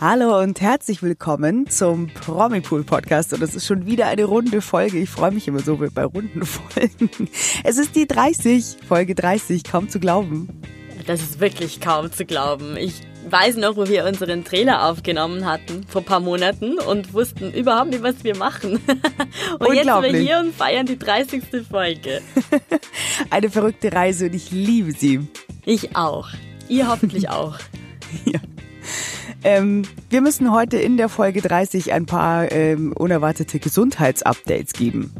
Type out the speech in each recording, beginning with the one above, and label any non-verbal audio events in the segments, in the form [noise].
Hallo und herzlich willkommen zum Promipool Podcast. Und es ist schon wieder eine runde Folge. Ich freue mich immer so bei runden [laughs] Folgen. Es ist die 30, Folge 30, kaum zu glauben. Das ist wirklich kaum zu glauben. Ich weiß noch, wo wir unseren Trailer aufgenommen hatten vor ein paar Monaten und wussten überhaupt nicht, was wir machen. [laughs] Und jetzt sind wir hier und feiern die 30. Folge. [laughs] Eine verrückte Reise und ich liebe sie. Ich auch. Ihr hoffentlich auch. ja. Ähm, wir müssen heute in der Folge 30 ein paar ähm, unerwartete Gesundheitsupdates geben.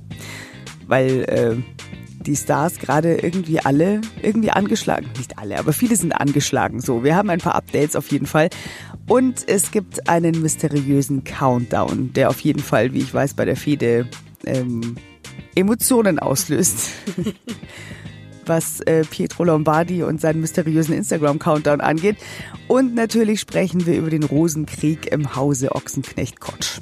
Weil äh, die Stars gerade irgendwie alle irgendwie angeschlagen. Nicht alle, aber viele sind angeschlagen. So, wir haben ein paar Updates auf jeden Fall. Und es gibt einen mysteriösen Countdown, der auf jeden Fall, wie ich weiß, bei der Fede ähm, Emotionen auslöst. [laughs] was äh, Pietro Lombardi und seinen mysteriösen Instagram-Countdown angeht. Und natürlich sprechen wir über den Rosenkrieg im Hause Ochsenknecht-Kotsch.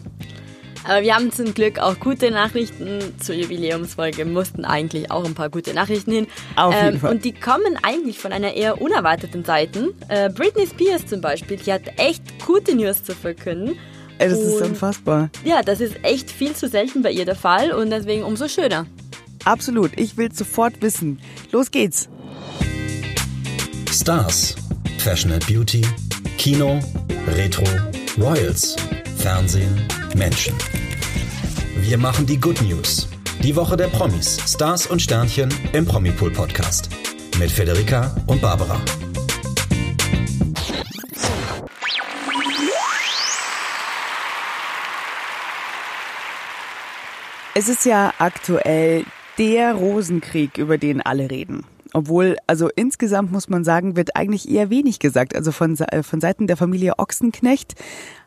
Aber wir haben zum Glück auch gute Nachrichten zur Jubiläumsfolge, mussten eigentlich auch ein paar gute Nachrichten hin. Auf jeden ähm, Fall. Und die kommen eigentlich von einer eher unerwarteten Seite. Äh, Britney Spears zum Beispiel, die hat echt gute News zu verkünden. Ey, das und, ist unfassbar. Ja, das ist echt viel zu selten bei ihr der Fall und deswegen umso schöner. Absolut. Ich will sofort wissen. Los geht's. Stars, Fashion and Beauty, Kino, Retro, Royals, Fernsehen, Menschen. Wir machen die Good News. Die Woche der Promis, Stars und Sternchen im Promipool Podcast. Mit Federica und Barbara. Es ist ja aktuell der Rosenkrieg, über den alle reden. Obwohl, also insgesamt muss man sagen, wird eigentlich eher wenig gesagt. Also von, äh, von Seiten der Familie Ochsenknecht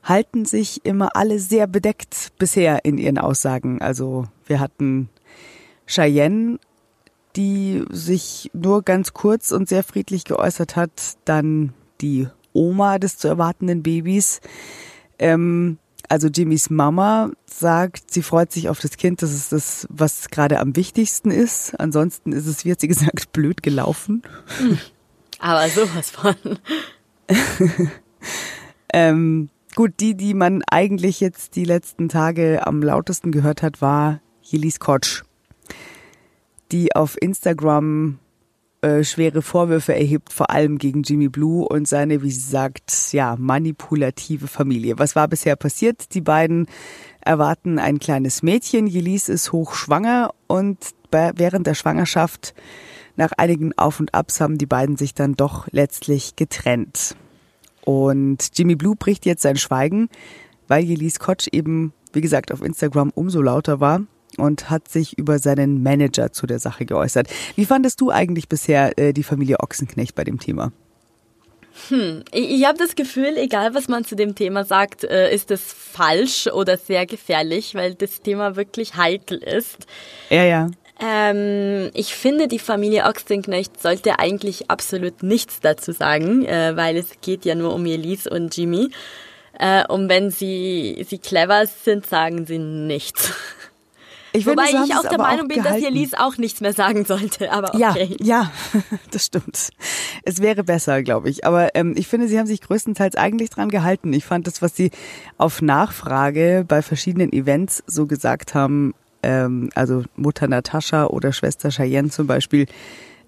halten sich immer alle sehr bedeckt bisher in ihren Aussagen. Also wir hatten Cheyenne, die sich nur ganz kurz und sehr friedlich geäußert hat. Dann die Oma des zu erwartenden Babys. Ähm, also Jimmys Mama sagt, sie freut sich auf das Kind, das ist das, was gerade am wichtigsten ist. Ansonsten ist es, wie hat sie gesagt, [laughs] blöd gelaufen. Aber sowas von. [laughs] ähm, gut, die, die man eigentlich jetzt die letzten Tage am lautesten gehört hat, war Jelis Kotsch, die auf Instagram äh, schwere Vorwürfe erhebt, vor allem gegen Jimmy Blue und seine, wie sie sagt, ja, manipulative Familie. Was war bisher passiert? Die beiden erwarten ein kleines Mädchen. Jelis ist hochschwanger und bei, während der Schwangerschaft, nach einigen Auf und Abs, haben die beiden sich dann doch letztlich getrennt. Und Jimmy Blue bricht jetzt sein Schweigen, weil Jelis Kotsch eben, wie gesagt, auf Instagram umso lauter war und hat sich über seinen Manager zu der Sache geäußert. Wie fandest du eigentlich bisher äh, die Familie Ochsenknecht bei dem Thema? Hm, ich, ich habe das Gefühl, egal was man zu dem Thema sagt, äh, ist es falsch oder sehr gefährlich, weil das Thema wirklich heikel ist. Ja, ja. Ähm, ich finde, die Familie Ochsenknecht sollte eigentlich absolut nichts dazu sagen, äh, weil es geht ja nur um Elise und Jimmy. Äh, und wenn sie, sie clever sind, sagen sie nichts. [laughs] Ich Wobei finde, ich auch der Meinung auch bin, gehalten. dass Elise auch nichts mehr sagen sollte. Aber okay. Ja, ja, [laughs] das stimmt. Es wäre besser, glaube ich. Aber ähm, ich finde, sie haben sich größtenteils eigentlich dran gehalten. Ich fand das, was sie auf Nachfrage bei verschiedenen Events so gesagt haben, ähm, also Mutter Natascha oder Schwester Cheyenne zum Beispiel,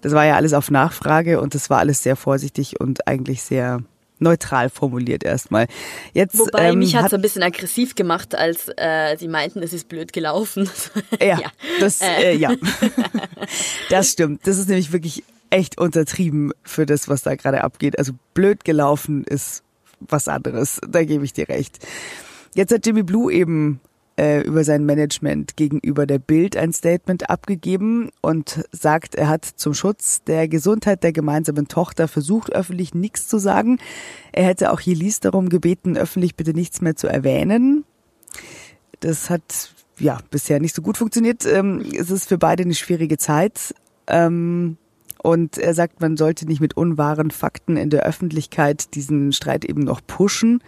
das war ja alles auf Nachfrage und das war alles sehr vorsichtig und eigentlich sehr neutral formuliert erstmal. Jetzt, Wobei ähm, mich hat es ein bisschen aggressiv gemacht, als äh, sie meinten, es ist blöd gelaufen. [laughs] ja, ja, das äh. Äh, ja, [laughs] das stimmt. Das ist nämlich wirklich echt untertrieben für das, was da gerade abgeht. Also blöd gelaufen ist was anderes. Da gebe ich dir recht. Jetzt hat Jimmy Blue eben äh, über sein Management gegenüber der Bild ein Statement abgegeben und sagt, er hat zum Schutz der Gesundheit der gemeinsamen Tochter versucht, öffentlich nichts zu sagen. Er hätte auch Jelis darum gebeten, öffentlich bitte nichts mehr zu erwähnen. Das hat ja bisher nicht so gut funktioniert. Ähm, es ist für beide eine schwierige Zeit. Ähm, und er sagt, man sollte nicht mit unwahren Fakten in der Öffentlichkeit diesen Streit eben noch pushen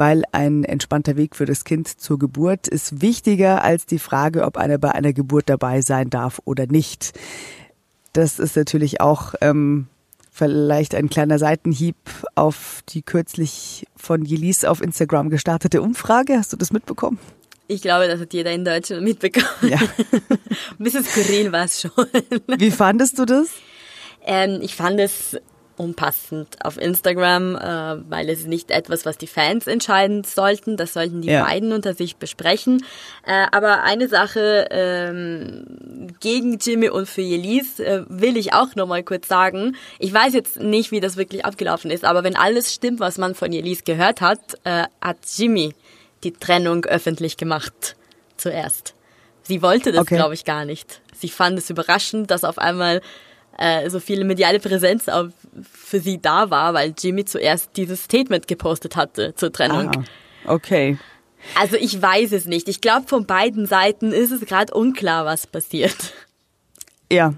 weil ein entspannter Weg für das Kind zur Geburt ist wichtiger als die Frage, ob einer bei einer Geburt dabei sein darf oder nicht. Das ist natürlich auch ähm, vielleicht ein kleiner Seitenhieb auf die kürzlich von Jelis auf Instagram gestartete Umfrage. Hast du das mitbekommen? Ich glaube, das hat jeder in Deutschland mitbekommen. Ja. [laughs] Ein bisschen skurril war es schon. Wie fandest du das? Ähm, ich fand es unpassend auf Instagram, äh, weil es ist nicht etwas, was die Fans entscheiden sollten. Das sollten die ja. beiden unter sich besprechen. Äh, aber eine Sache ähm, gegen Jimmy und für Elise äh, will ich auch nochmal kurz sagen. Ich weiß jetzt nicht, wie das wirklich abgelaufen ist, aber wenn alles stimmt, was man von Elise gehört hat, äh, hat Jimmy die Trennung öffentlich gemacht zuerst. Sie wollte das, okay. glaube ich, gar nicht. Sie fand es überraschend, dass auf einmal äh, so viel mediale Präsenz auch für sie da war, weil Jimmy zuerst dieses Statement gepostet hatte zur Trennung. Ah, okay. Also ich weiß es nicht. Ich glaube, von beiden Seiten ist es gerade unklar, was passiert. Ja.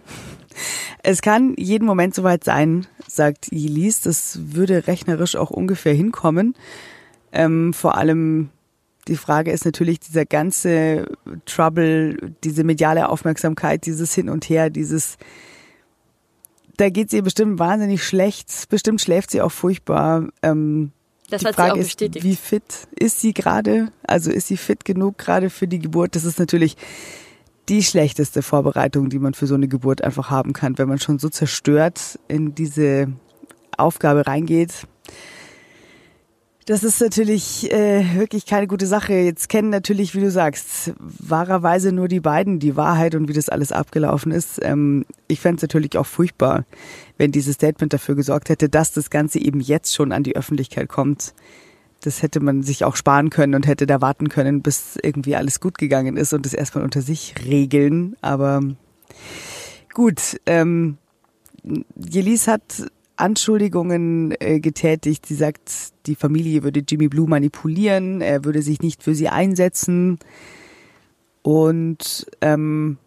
Es kann jeden Moment soweit sein, sagt Yelis. Das würde rechnerisch auch ungefähr hinkommen. Ähm, vor allem die Frage ist natürlich dieser ganze Trouble, diese mediale Aufmerksamkeit, dieses Hin und Her, dieses da geht es ihr bestimmt wahnsinnig schlecht. Bestimmt schläft sie auch furchtbar. Ähm, das die hat Frage sie auch bestätigt. Ist, wie fit ist sie gerade? Also ist sie fit genug gerade für die Geburt? Das ist natürlich die schlechteste Vorbereitung, die man für so eine Geburt einfach haben kann, wenn man schon so zerstört in diese Aufgabe reingeht. Das ist natürlich äh, wirklich keine gute Sache. Jetzt kennen natürlich, wie du sagst, wahrerweise nur die beiden die Wahrheit und wie das alles abgelaufen ist. Ähm, ich fände es natürlich auch furchtbar, wenn dieses Statement dafür gesorgt hätte, dass das Ganze eben jetzt schon an die Öffentlichkeit kommt. Das hätte man sich auch sparen können und hätte da warten können, bis irgendwie alles gut gegangen ist und das erstmal unter sich regeln. Aber gut, ähm, Jelis hat Anschuldigungen äh, getätigt. Sie sagt, die Familie würde Jimmy Blue manipulieren, er würde sich nicht für sie einsetzen. Und ähm,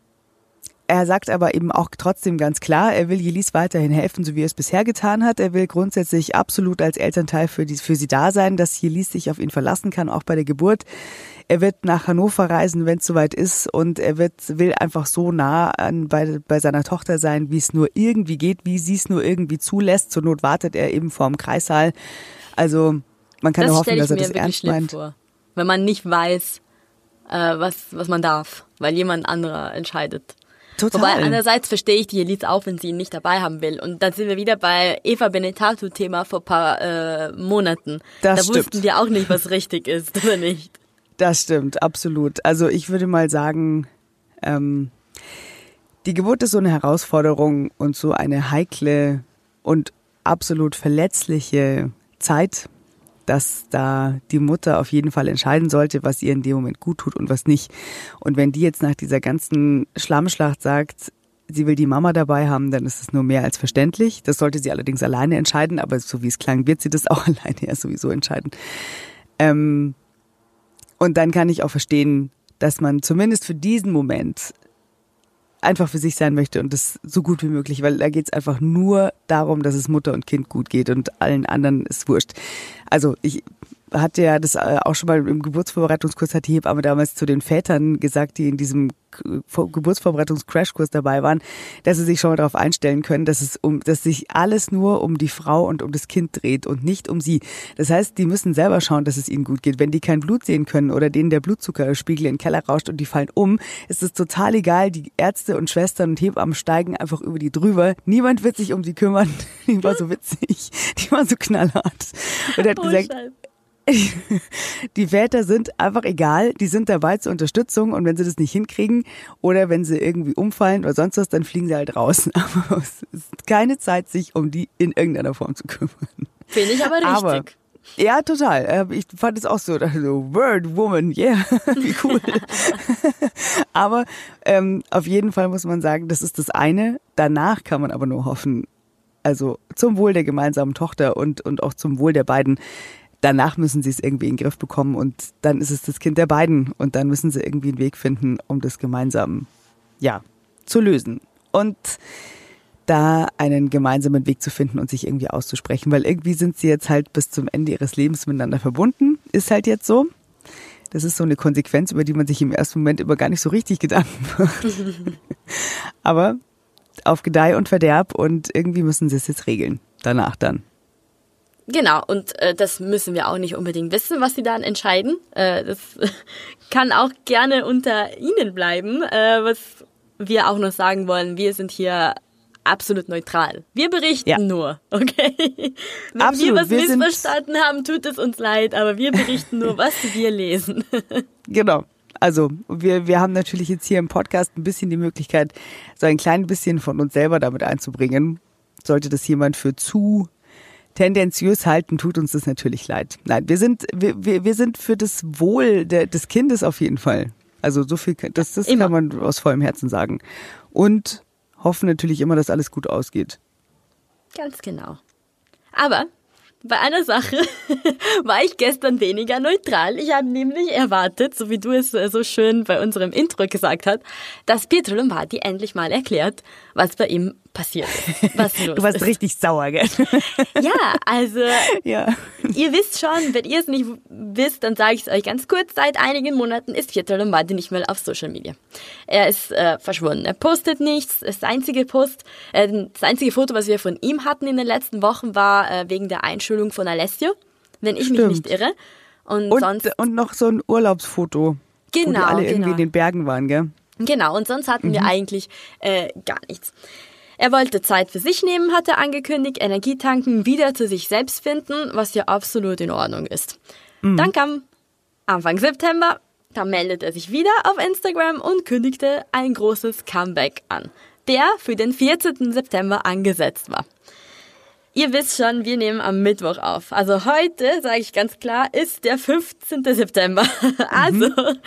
er sagt aber eben auch trotzdem ganz klar, er will Jelis weiterhin helfen, so wie er es bisher getan hat. Er will grundsätzlich absolut als Elternteil für, die, für sie da sein, dass Jelis sich auf ihn verlassen kann, auch bei der Geburt. Er wird nach Hannover reisen, wenn es soweit ist, und er wird, will einfach so nah an, bei, bei seiner Tochter sein, wie es nur irgendwie geht, wie sie es nur irgendwie zulässt. Zur Not wartet er eben vorm Kreissaal. Also man kann das nur hoffen, dass er das ernst meint. Vor, wenn man nicht weiß, äh, was, was man darf, weil jemand anderer entscheidet. Total. Wobei andererseits verstehe ich die Elite auch, wenn sie ihn nicht dabei haben will. Und dann sind wir wieder bei Eva Benetato-Thema vor paar äh, Monaten. Das da stimmt. wussten wir auch nicht, was richtig ist [laughs] oder nicht. Das stimmt, absolut. Also ich würde mal sagen, ähm, die Geburt ist so eine Herausforderung und so eine heikle und absolut verletzliche Zeit dass da die Mutter auf jeden Fall entscheiden sollte, was ihr in dem Moment gut tut und was nicht. Und wenn die jetzt nach dieser ganzen Schlammschlacht sagt, sie will die Mama dabei haben, dann ist es nur mehr als verständlich. Das sollte sie allerdings alleine entscheiden, aber so wie es klang, wird sie das auch [laughs] alleine ja sowieso entscheiden. Ähm, und dann kann ich auch verstehen, dass man zumindest für diesen Moment einfach für sich sein möchte und das so gut wie möglich, weil da geht es einfach nur darum, dass es Mutter und Kind gut geht und allen anderen ist wurscht. Also ich hatte ja das äh, auch schon mal im Geburtsvorbereitungskurs, hat die Hebamme damals zu den Vätern gesagt, die in diesem Geburtsvorbereitungs-Crashkurs dabei waren, dass sie sich schon mal darauf einstellen können, dass es um, dass sich alles nur um die Frau und um das Kind dreht und nicht um sie. Das heißt, die müssen selber schauen, dass es ihnen gut geht. Wenn die kein Blut sehen können oder denen der Blutzuckerspiegel in den Keller rauscht und die fallen um, ist es total egal. Die Ärzte und Schwestern und Hebammen steigen einfach über die drüber. Niemand wird sich um sie kümmern. [laughs] Die war so witzig. Die war so knallhart. Und er hat oh, gesagt, Scheiße [laughs] die Väter sind einfach egal, die sind dabei zur Unterstützung und wenn sie das nicht hinkriegen oder wenn sie irgendwie umfallen oder sonst was, dann fliegen sie halt raus. [laughs] Aber es ist keine Zeit, sich um die in irgendeiner Form zu kümmern. Finde ich aber richtig. Aber, ja, total. Ähm, ich fand es auch so, so Word Woman, yeah, [laughs] wie cool. aber ähm, auf jeden Fall muss man sagen, das ist das eine. Danach kann man aber nur hoffen, also zum Wohl der gemeinsamen Tochter und, und auch zum Wohl der beiden, danach müssen sie es irgendwie in den Griff bekommen und dann ist es das Kind der beiden und dann müssen sie irgendwie einen Weg finden, um das gemeinsam, ja, zu lösen. Und da einen gemeinsamen Weg zu finden und sich irgendwie auszusprechen, weil irgendwie sind sie jetzt halt bis zum Ende ihres Lebens miteinander verbunden, ist halt jetzt so. Das ist so eine Konsequenz, über die man sich im ersten Moment immer gar nicht so richtig Gedanken macht. [laughs] Aber auf Gedeih und Verderb und irgendwie müssen sie es jetzt regeln. Danach dann. Genau, und äh, das müssen wir auch nicht unbedingt wissen, was sie dann entscheiden. Äh, das [laughs] kann auch gerne unter Ihnen bleiben. Äh, was wir auch noch sagen wollen, wir sind hier absolut neutral. Wir berichten ja. nur, okay? Wenn absolut. wir was wir missverstanden haben, tut es uns leid, aber wir berichten nur, was wir lesen. [laughs] genau. Also wir, wir haben natürlich jetzt hier im Podcast ein bisschen die Möglichkeit, so ein klein bisschen von uns selber damit einzubringen. Sollte das jemand für zu tendenziös halten, tut uns das natürlich leid. Nein, wir sind, wir, wir, wir sind für das Wohl der, des Kindes auf jeden Fall. Also so viel, das, das kann man aus vollem Herzen sagen. Und hoffen natürlich immer, dass alles gut ausgeht. Ganz genau. Aber bei einer Sache [laughs] war ich gestern weniger neutral. Ich habe nämlich erwartet, so wie du es so schön bei unserem Intro gesagt hast, dass Pietro Lombardi endlich mal erklärt, was bei ihm passiert ist. [laughs] Was du warst ist. richtig sauer, gell? Ja, also [laughs] ja. ihr wisst schon, wenn ihr es nicht wisst, dann sage ich es euch ganz kurz. Seit einigen Monaten ist Pietro Lombardi nicht mehr auf Social Media. Er ist äh, verschwunden. Er postet nichts. Das einzige Post, äh, das einzige Foto, was wir von ihm hatten in den letzten Wochen, war äh, wegen der Einschulung von Alessio, wenn ich Stimmt. mich nicht irre. Und, und, sonst und noch so ein Urlaubsfoto, genau, wo die alle genau. irgendwie in den Bergen waren, gell? Genau, und sonst hatten mhm. wir eigentlich äh, gar nichts. Er wollte Zeit für sich nehmen, hat er angekündigt, Energietanken, wieder zu sich selbst finden, was ja absolut in Ordnung ist. Mhm. Dann kam Anfang September, da meldet er sich wieder auf Instagram und kündigte ein großes Comeback an, der für den 14. September angesetzt war. Ihr wisst schon, wir nehmen am Mittwoch auf. Also heute, sage ich ganz klar, ist der 15. September. [laughs] Also mhm.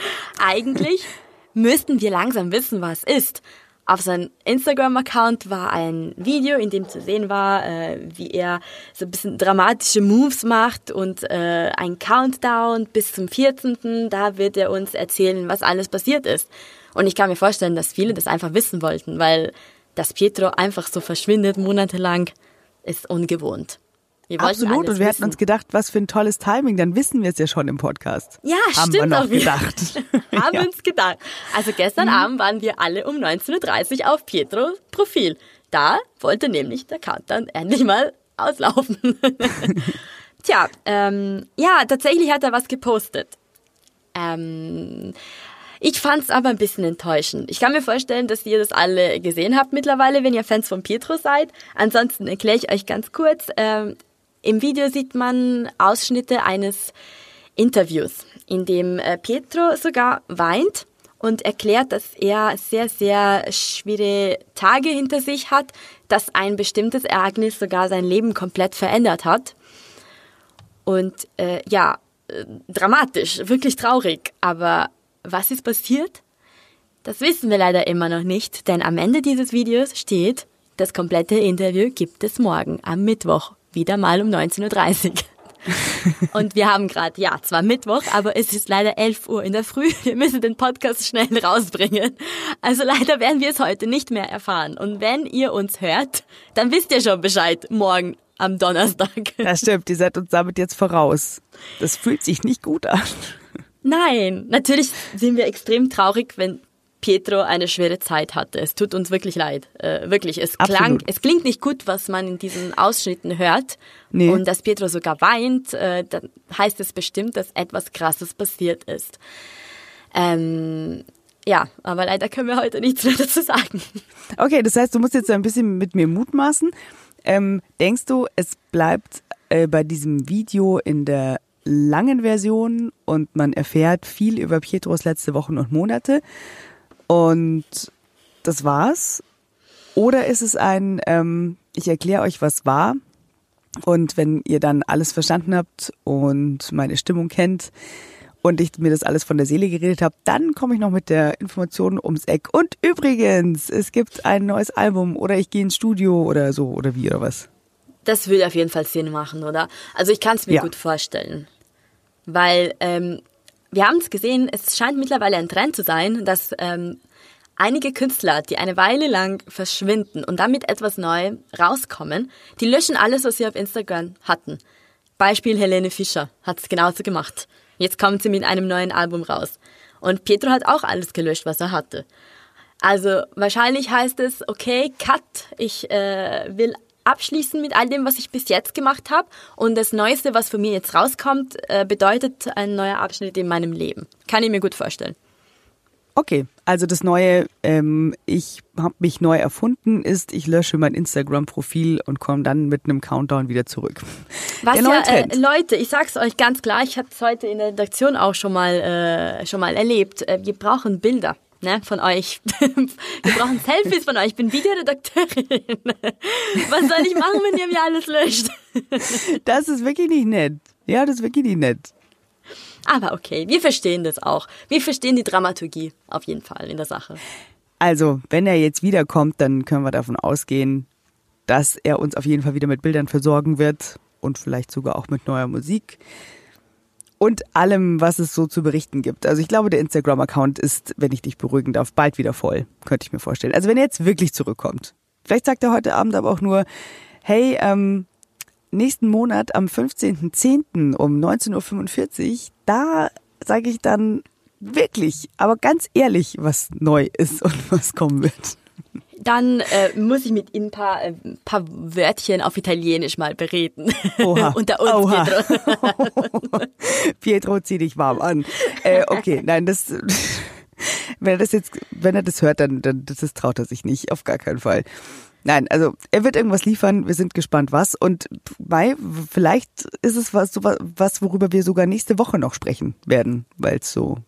eigentlich müssten wir langsam wissen, was ist. Auf seinem Instagram-Account war ein Video, in dem zu sehen war, äh, wie er so ein bisschen dramatische Moves macht und äh, ein Countdown bis zum 14. Da wird er uns erzählen, was alles passiert ist. Und ich kann mir vorstellen, dass viele das einfach wissen wollten, weil dass Pietro einfach so verschwindet monatelang ist ungewohnt. Absolut. Und wir hatten uns gedacht, was für ein tolles Timing. Dann wissen wir es ja schon im Podcast. Ja, Haben stimmt. [laughs] Haben wir noch gedacht. Haben ja. uns gedacht. Also gestern mhm. Abend waren wir alle um 19.30 Uhr auf Pietro Profil. Da wollte nämlich der Countdown endlich mal auslaufen. [laughs] Tja, ähm, ja, tatsächlich hat er was gepostet. Ähm, ich fand's aber ein bisschen enttäuschend. Ich kann mir vorstellen, dass ihr das alle gesehen habt mittlerweile, wenn ihr Fans von Pietro seid. Ansonsten erkläre ich euch ganz kurz. Ähm, im Video sieht man Ausschnitte eines Interviews, in dem äh, Pietro sogar weint und erklärt, dass er sehr, sehr schwere Tage hinter sich hat, dass ein bestimmtes Ereignis sogar sein Leben komplett verändert hat. Und äh, ja, äh, dramatisch, wirklich traurig. Aber was ist passiert? Das wissen wir leider immer noch nicht, denn am Ende dieses Videos steht, das komplette Interview gibt es morgen am Mittwoch wieder mal um 19.30 Uhr. [laughs] Und wir haben gerade, ja, zwar Mittwoch, aber es ist leider 11 Uhr in der Früh. [laughs] Wir müssen den Podcast schnell rausbringen. Also leider werden wir es heute nicht mehr erfahren. Und wenn ihr uns hört, dann wisst ihr schon Bescheid morgen am Donnerstag. [laughs] Das stimmt, ihr seid uns damit jetzt voraus. Das fühlt sich nicht gut an. Nein, natürlich sind wir extrem traurig, wenn Pietro eine schwere Zeit hatte. Es tut uns wirklich leid. Äh, wirklich. Es klang, es klingt nicht gut, was man in diesen Ausschnitten hört. Nee. Und dass Pietro sogar weint, äh, dann heißt es bestimmt, dass etwas Krasses passiert ist. Ähm, ja, aber leider können wir heute nichts mehr dazu sagen. Okay, das heißt, du musst jetzt ein bisschen mit mir mutmaßen. Ähm, denkst du, es bleibt äh, bei diesem Video in der langen Version und man erfährt viel über Pietros letzte Wochen und Monate? Und das war's. Oder ist es ein, ähm, ich erkläre euch, was war. Und wenn ihr dann alles verstanden habt und meine Stimmung kennt und ich mir das alles von der Seele geredet habe, dann komme ich noch mit der Information ums Eck. Und übrigens, es gibt ein neues Album oder ich gehe ins Studio oder so oder wie oder was. Das würde auf jeden Fall Sinn machen, oder? Also ich kann es mir ja. gut vorstellen. Weil ähm, wir haben es gesehen, es scheint mittlerweile ein Trend zu sein, dass ähm, einige Künstler, die eine Weile lang verschwinden und damit etwas neu rauskommen, die löschen alles, was sie auf Instagram hatten. Beispiel Helene Fischer hat es genauso gemacht. Jetzt kommt sie mit einem neuen Album raus. Und Pietro hat auch alles gelöscht, was er hatte. Also wahrscheinlich heißt es, okay, cut, ich äh, will abschließen mit all dem, was ich bis jetzt gemacht habe. Und das Neueste, was von mir jetzt rauskommt, äh, bedeutet ein neuer Abschnitt in meinem Leben. Kann ich mir gut vorstellen. Okay, also das neue, ähm, ich habe mich neu erfunden, ist, ich lösche mein Instagram-Profil und komme dann mit einem Countdown wieder zurück. Was ja, äh, Leute, ich sag's euch ganz klar, ich habe es heute in der Redaktion auch schon mal, äh, schon mal erlebt. Äh, wir brauchen Bilder ne, von euch. [laughs] Wir brauchen Selfies von euch. Ich bin Videoredakteurin. [laughs] Was soll ich machen, wenn ihr mir alles löscht? [laughs] Das ist wirklich nicht nett. Ja, das ist wirklich nicht nett. Aber okay, wir verstehen das auch. Wir verstehen die Dramaturgie auf jeden Fall in der Sache. Also, wenn er jetzt wiederkommt, dann können wir davon ausgehen, dass er uns auf jeden Fall wieder mit Bildern versorgen wird und vielleicht sogar auch mit neuer Musik und allem, was es so zu berichten gibt. Also ich glaube, der Instagram-Account ist, wenn ich dich beruhigen darf, bald wieder voll, könnte ich mir vorstellen. Also wenn er jetzt wirklich zurückkommt. Vielleicht sagt er heute Abend aber auch nur, hey, ähm, nächsten Monat am 15.10. um 19.45 Uhr, da sage ich dann wirklich, aber ganz ehrlich, was neu ist und [laughs] was kommen wird. Dann äh, muss ich mit Ihnen ein paar, äh, paar Wörtchen auf Italienisch mal bereden. Oha. [laughs] Unter uns, Oha. Pietro. [laughs] Pietro, zieh dich warm an. Äh, okay, nein, das, [laughs] wenn er das jetzt, wenn er das hört, dann, dann das traut er sich nicht, auf gar keinen Fall. Nein, also er wird irgendwas liefern. Wir sind gespannt, was. Und bei, vielleicht ist es was, was, worüber wir sogar nächste Woche noch sprechen werden, weil es so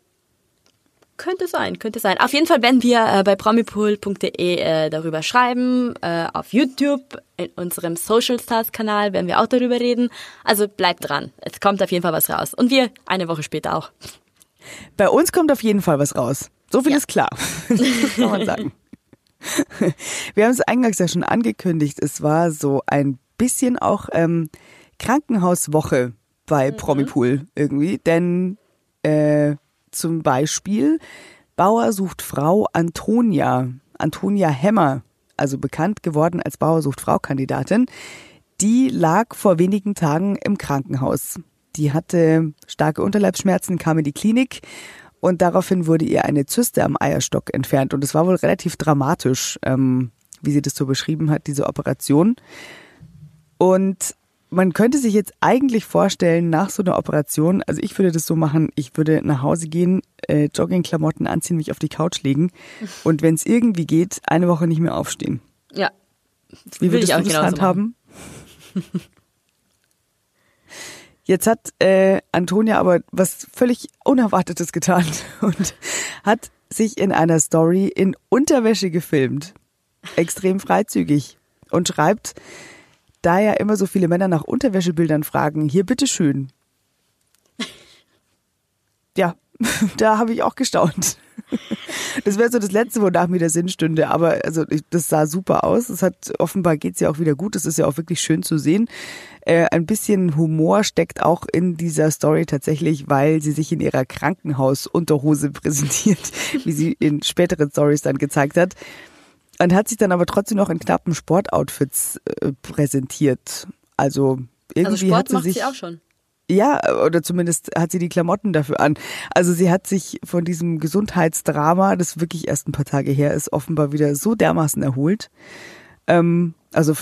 könnte sein, könnte sein. Auf jeden Fall werden wir äh, bei promipool.de äh, darüber schreiben. Äh, auf YouTube, in unserem Social Stars Kanal werden wir auch darüber reden. Also bleibt dran. Es kommt auf jeden Fall was raus. Und wir eine Woche später auch. Bei uns kommt auf jeden Fall was raus. So viel ja. ist klar. [laughs] kann man sagen. [laughs] Wir haben es eingangs ja schon angekündigt. Es war so ein bisschen auch ähm, Krankenhauswoche bei mhm. Promipool irgendwie, denn äh, zum Beispiel Bauer sucht Frau Antonia, Antonia Hemmer, also bekannt geworden als Bauer sucht Frau Kandidatin, die lag vor wenigen Tagen im Krankenhaus. Die hatte starke Unterleibsschmerzen, kam in die Klinik und daraufhin wurde ihr eine Zyste am Eierstock entfernt. Und es war wohl relativ dramatisch, ähm, wie sie das so beschrieben hat, diese Operation. Und man könnte sich jetzt eigentlich vorstellen, nach so einer Operation, also ich würde das so machen, ich würde nach Hause gehen, äh, Joggingklamotten anziehen, mich auf die Couch legen [laughs] und wenn es irgendwie geht, eine Woche nicht mehr aufstehen. Ja. Wie würdest du das handhaben? [laughs] Jetzt hat äh, Antonia aber was völlig Unerwartetes getan [laughs] und hat sich in einer Story in Unterwäsche gefilmt. Extrem freizügig. Und schreibt, da ja immer so viele Männer nach Unterwäschebildern fragen, hier bitteschön. [laughs] Ja, [laughs] da habe ich auch gestaunt. [laughs] Das wäre so das Letzte, wonach mir der Sinn stünde. Aber also das sah super aus. Es hat offenbar geht's ja auch wieder gut. Das ist ja auch wirklich schön zu sehen. Äh, ein bisschen Humor steckt auch in dieser Story tatsächlich, weil sie sich in ihrer Krankenhausunterhose präsentiert, wie sie in späteren Stories dann gezeigt hat und hat sich dann aber trotzdem noch in knappen Sportoutfits äh, präsentiert. Also irgendwie also Sport hat sie macht sich sie auch schon. Ja, oder zumindest hat sie die Klamotten dafür an. Also sie hat sich von diesem Gesundheitsdrama, das wirklich erst ein paar Tage her ist, offenbar wieder so dermaßen erholt. Ähm, also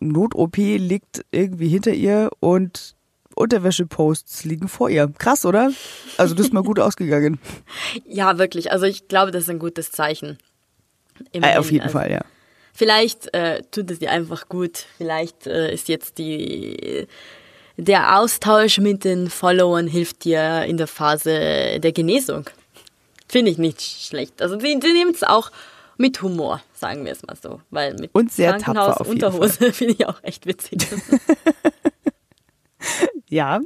Not-OP liegt irgendwie hinter ihr und Unterwäscheposts liegen vor ihr. Krass, oder? Also das ist mal gut [laughs] ausgegangen. Ja, wirklich. Also ich glaube, das ist ein gutes Zeichen. Immerhin. Äh, auf jeden also, Fall, ja. Vielleicht äh, tut es dir einfach gut. Vielleicht äh, ist jetzt die der Austausch mit den Followern hilft dir in der Phase der Genesung. Finde ich nicht schlecht. Also die, die nimmt es auch mit Humor, sagen wir es mal so. Weil mit Und sehr Krankenhaus tapfer auf Unterhose [laughs] finde ich auch echt witzig. [laughs] ja,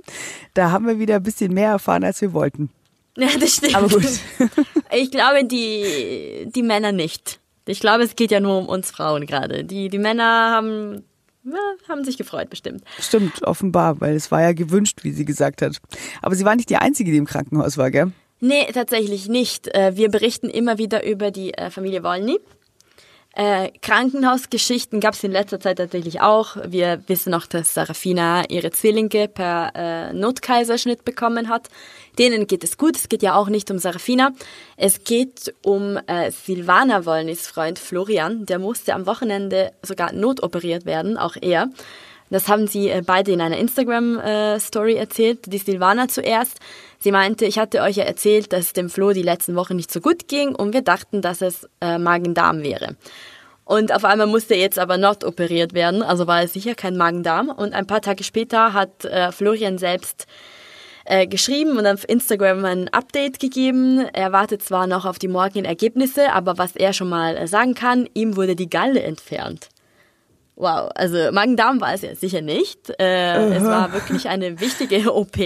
da haben wir wieder ein bisschen mehr erfahren, als wir wollten. Ja, das stimmt. Aber gut. [laughs] Ich glaube, die, die Männer nicht. Ich glaube, es geht ja nur um uns Frauen gerade. Die, die Männer haben, ja, haben sich gefreut, bestimmt. Stimmt, offenbar, weil es war ja gewünscht, wie sie gesagt hat. Aber sie war nicht die Einzige, die im Krankenhaus war, gell? Nee, tatsächlich nicht. Äh, wir berichten immer wieder über die äh, Familie Wolny. Äh, Krankenhausgeschichten gab es in letzter Zeit tatsächlich auch. Wir wissen noch, dass Sarafina ihre Zwillinge per äh, Notkaiserschnitt bekommen hat. Denen geht es gut. Es geht ja auch nicht um Sarafina. Es geht um äh, Silvana Wollnys Freund Florian. Der musste am Wochenende sogar notoperiert werden, auch er. Das haben sie äh, beide in einer Instagram-Story äh, erzählt. Die Silvana zuerst. Sie meinte, ich hatte euch ja erzählt, dass es dem Flo die letzten Wochen nicht so gut ging und wir dachten, dass es äh, Magen-Darm wäre. Und auf einmal musste er jetzt aber not operiert werden, also war es sicher kein Magen-Darm. Und ein paar Tage später hat Florian selbst geschrieben und auf Instagram ein Update gegeben. Er wartet zwar noch auf die morgigen Ergebnisse, aber was er schon mal sagen kann, ihm wurde die Galle entfernt. Wow, also Magen-Darm war es ja sicher nicht. Äh, es war wirklich eine wichtige [laughs] OP.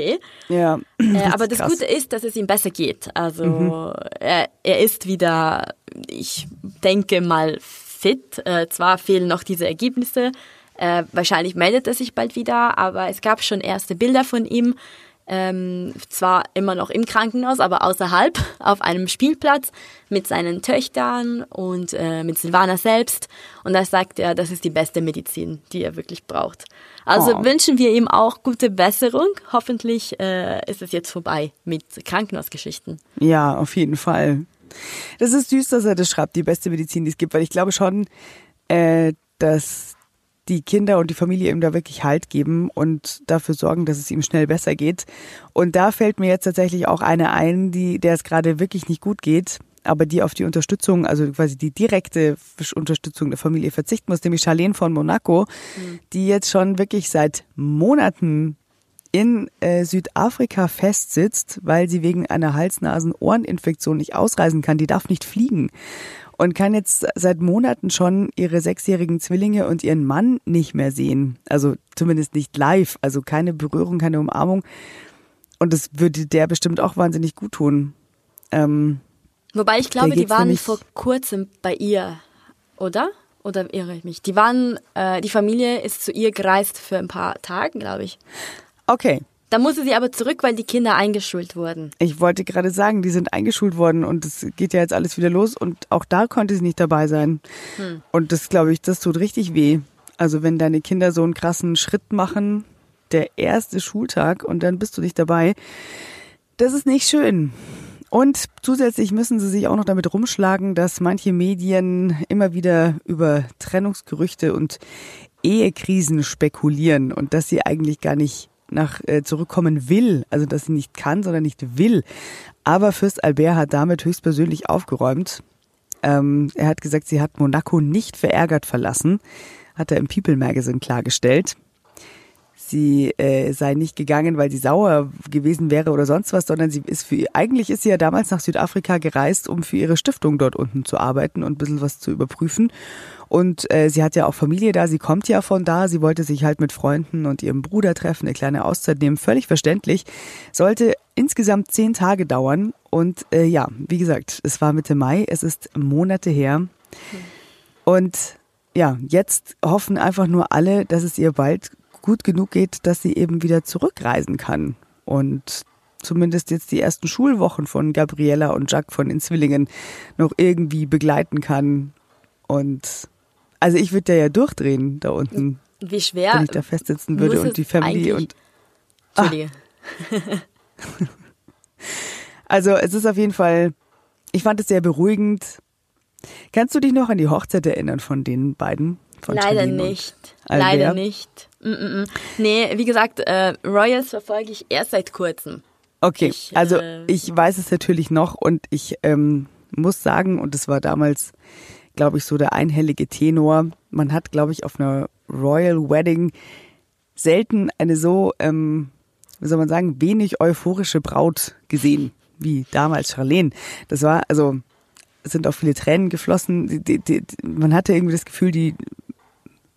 Ja. Äh, [laughs] aber das krass. Gute ist, dass es ihm besser geht. Also mhm. er, er ist wieder, ich denke mal, fit. Äh, zwar fehlen noch diese Ergebnisse. Äh, wahrscheinlich meldet er sich bald wieder, aber es gab schon erste Bilder von ihm ähm, zwar immer noch im Krankenhaus, aber außerhalb [laughs] auf einem Spielplatz mit seinen Töchtern und äh, mit Silvana selbst. Und da sagt er, das ist die beste Medizin, die er wirklich braucht. Also oh. wünschen wir ihm auch gute Besserung. Hoffentlich äh, ist es jetzt vorbei mit Krankenhausgeschichten. Ja, auf jeden Fall. Das ist süß, dass er das schreibt, die beste Medizin, die es gibt, weil ich glaube schon, äh, dass die Kinder und die Familie ihm da wirklich Halt geben und dafür sorgen, dass es ihm schnell besser geht. Und da fällt mir jetzt tatsächlich auch eine ein, die, der es gerade wirklich nicht gut geht, aber die auf die Unterstützung, also quasi die direkte Unterstützung der Familie verzichten muss, nämlich Charlene von Monaco, mhm. die jetzt schon wirklich seit Monaten in äh, Südafrika festsitzt, weil sie wegen einer Hals-Nasen-Ohreninfektion nicht ausreisen kann. Die darf nicht fliegen und kann jetzt seit Monaten schon ihre sechsjährigen Zwillinge und ihren Mann nicht mehr sehen. Also zumindest nicht live, also keine Berührung, keine Umarmung. Und das würde der bestimmt auch wahnsinnig gut tun. Ähm, Wobei ich glaube, die waren vor kurzem bei ihr, oder? Oder irre ich mich? Die waren, äh, die Familie ist zu ihr gereist für ein paar Tage, glaube ich. Okay, da musste sie aber zurück, weil die Kinder eingeschult wurden. Ich wollte gerade sagen, die sind eingeschult worden und es geht ja jetzt alles wieder los und auch da konnte sie nicht dabei sein. Hm. Und das glaube ich, das tut richtig weh. Also wenn deine Kinder so einen krassen Schritt machen, der erste Schultag und dann bist du nicht dabei, das ist nicht schön. Und zusätzlich müssen sie sich auch noch damit rumschlagen, dass manche Medien immer wieder über Trennungsgerüchte und Ehekrisen spekulieren und dass sie eigentlich gar nicht nach äh, zurückkommen will, also dass sie nicht kann, sondern nicht will. Aber Fürst Albert hat damit höchstpersönlich aufgeräumt. Ähm, er hat gesagt, sie hat Monaco nicht verärgert verlassen, hat er im People Magazine klargestellt. Sie äh, sei nicht gegangen, weil sie sauer gewesen wäre oder sonst was, sondern sie ist für eigentlich ist sie ja damals nach Südafrika gereist, um für ihre Stiftung dort unten zu arbeiten und ein bisschen was zu überprüfen. Und äh, sie hat ja auch Familie da, sie kommt ja von da, sie wollte sich halt mit Freunden und ihrem Bruder treffen, eine kleine Auszeit nehmen, völlig verständlich. Sollte insgesamt zehn Tage dauern und äh, ja, wie gesagt, es war Mitte Mai, es ist Monate her. Und ja, jetzt hoffen einfach nur alle, dass es ihr bald gut genug geht, dass sie eben wieder zurückreisen kann. Und zumindest jetzt die ersten Schulwochen von Gabriella und Jacques von den Zwillingen noch irgendwie begleiten kann. Und also ich würde ja durchdrehen da unten. Wie schwer. Wenn ich da festsitzen würde und die Family und. Entschuldige. Ah. [laughs] also es ist auf jeden Fall, ich fand es sehr beruhigend. Kannst du dich noch an die Hochzeit erinnern von den beiden? Von Leider nicht. Leider nicht. Mm -mm. Nee, wie gesagt, äh, Royals verfolge ich erst seit kurzem. Okay, ich, also äh, ich weiß es natürlich noch und ich ähm, muss sagen, und es war damals glaube ich, so der einhellige Tenor. Man hat, glaube ich, auf einer Royal Wedding selten eine so, ähm, wie soll man sagen, wenig euphorische Braut gesehen wie damals Charlene. Das war, also, es sind auch viele Tränen geflossen. Die, die, die, man hatte irgendwie das Gefühl, die,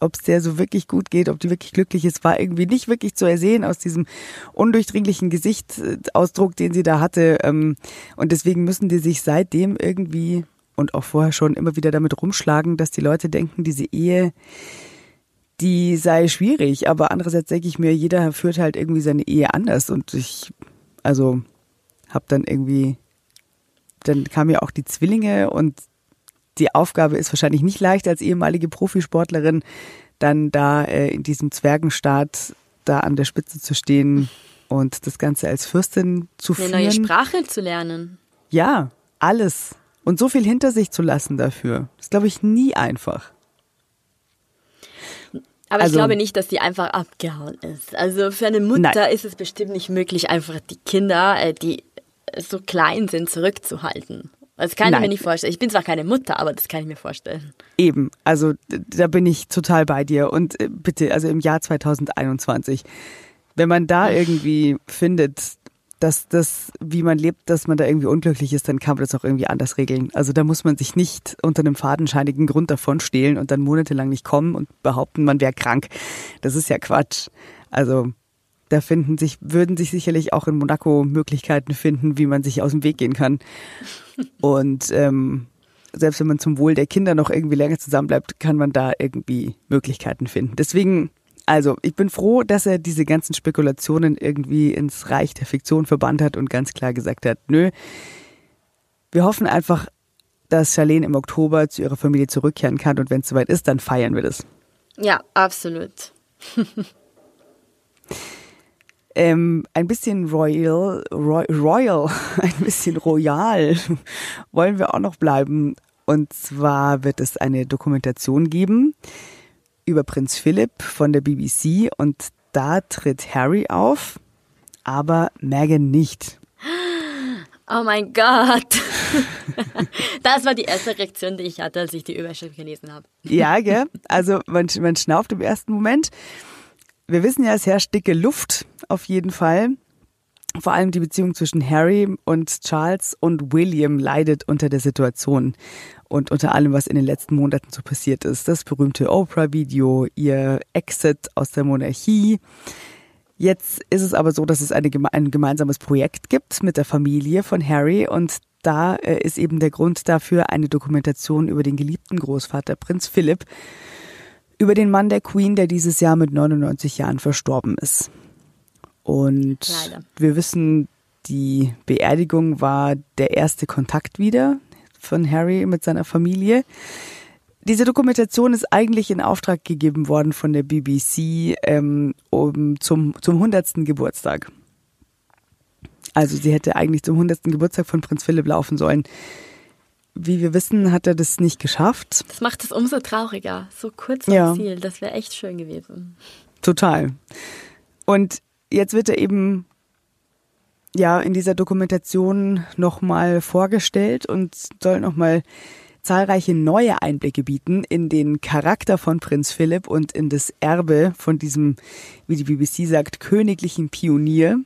ob es der so wirklich gut geht, ob die wirklich glücklich ist, war irgendwie nicht wirklich zu ersehen aus diesem undurchdringlichen Gesichtsausdruck, den sie da hatte. Ähm, und deswegen müssen die sich seitdem irgendwie und auch vorher schon immer wieder damit rumschlagen, dass die Leute denken, diese Ehe, die sei schwierig. Aber andererseits denke ich mir, jeder führt halt irgendwie seine Ehe anders. Und ich, also, habe dann irgendwie, dann kamen ja auch die Zwillinge und die Aufgabe ist wahrscheinlich nicht leicht als ehemalige Profisportlerin, dann da äh, in diesem Zwergenstaat da an der Spitze zu stehen und das Ganze als Fürstin zu Eine führen. neue Sprache zu lernen. Ja, alles. Und so viel hinter sich zu lassen dafür. Das ist, glaube ich, nie einfach. Aber Also- ich glaube nicht, dass die einfach abgehauen ist. Also für eine Mutter Nein. ist es bestimmt nicht möglich, einfach die Kinder, äh, die so klein sind, zurückzuhalten. Das kann ich Nein. mir nicht vorstellen. Ich bin zwar keine Mutter, aber das kann ich mir vorstellen. Eben, also da bin ich total bei dir. Und äh, bitte, also im Jahr 2021, wenn man da irgendwie findet, dass das, wie man lebt, dass man da irgendwie unglücklich ist, dann kann man das auch irgendwie anders regeln. Also da muss man sich nicht unter einem fadenscheinigen Grund davon stehlen und dann monatelang nicht kommen und behaupten, man wäre krank. Das ist ja Quatsch. Also da finden sich, würden sich sicherlich auch in Monaco Möglichkeiten finden, wie man sich aus dem Weg gehen kann. [laughs] Und ähm, selbst wenn man zum Wohl der Kinder noch irgendwie länger zusammenbleibt, kann man da irgendwie Möglichkeiten finden. Deswegen, also ich bin froh, dass er diese ganzen Spekulationen irgendwie ins Reich der Fiktion verbannt hat und ganz klar gesagt hat, nö, wir hoffen einfach, dass Charlene im Oktober zu ihrer Familie zurückkehren kann und wenn es soweit ist, dann feiern wir das. Ja, absolut. [laughs] Ähm, ein bisschen royal, roy, royal, [laughs] ein bisschen royal [laughs] wollen wir auch noch bleiben. Und zwar wird es eine Dokumentation geben über Prinz Philipp von der BBC und da tritt Harry auf, aber Meghan nicht. [gasps] Oh mein Gott. [laughs] Das war die erste Reaktion, die ich hatte, als ich die Überschrift gelesen habe. Ja, gell? Also man, man schnauft im ersten Moment. Wir wissen ja, es herrscht dicke Luft auf jeden Fall. Vor allem die Beziehung zwischen Harry und Charles und William leidet unter der Situation und unter allem, was in den letzten Monaten so passiert ist. Das berühmte Oprah-Video, ihr Exit aus der Monarchie. Jetzt ist es aber so, dass es eine, ein gemeinsames Projekt gibt mit der Familie von Harry und da äh, ist eben der Grund dafür eine Dokumentation über den geliebten Großvater Prinz Philipp, über den Mann der Queen, der dieses Jahr mit 99 Jahren verstorben ist. Und Leider. wir wissen, die Beerdigung war der erste Kontakt wieder von Harry mit seiner Familie. Diese Dokumentation ist eigentlich in Auftrag gegeben worden von der BBC ähm, um, zum, zum 100. Geburtstag. Also sie hätte eigentlich zum 100. Geburtstag von Prinz Philipp laufen sollen. Wie wir wissen, hat er das nicht geschafft. Das macht es umso trauriger. So kurz vom Ja. Ziel. Das wäre echt schön gewesen. Total. Und jetzt wird er eben ja in dieser Dokumentation nochmal vorgestellt und soll nochmal zahlreiche neue Einblicke bieten in den Charakter von Prinz Philipp und in das Erbe von diesem, wie die BBC sagt, königlichen Pionier.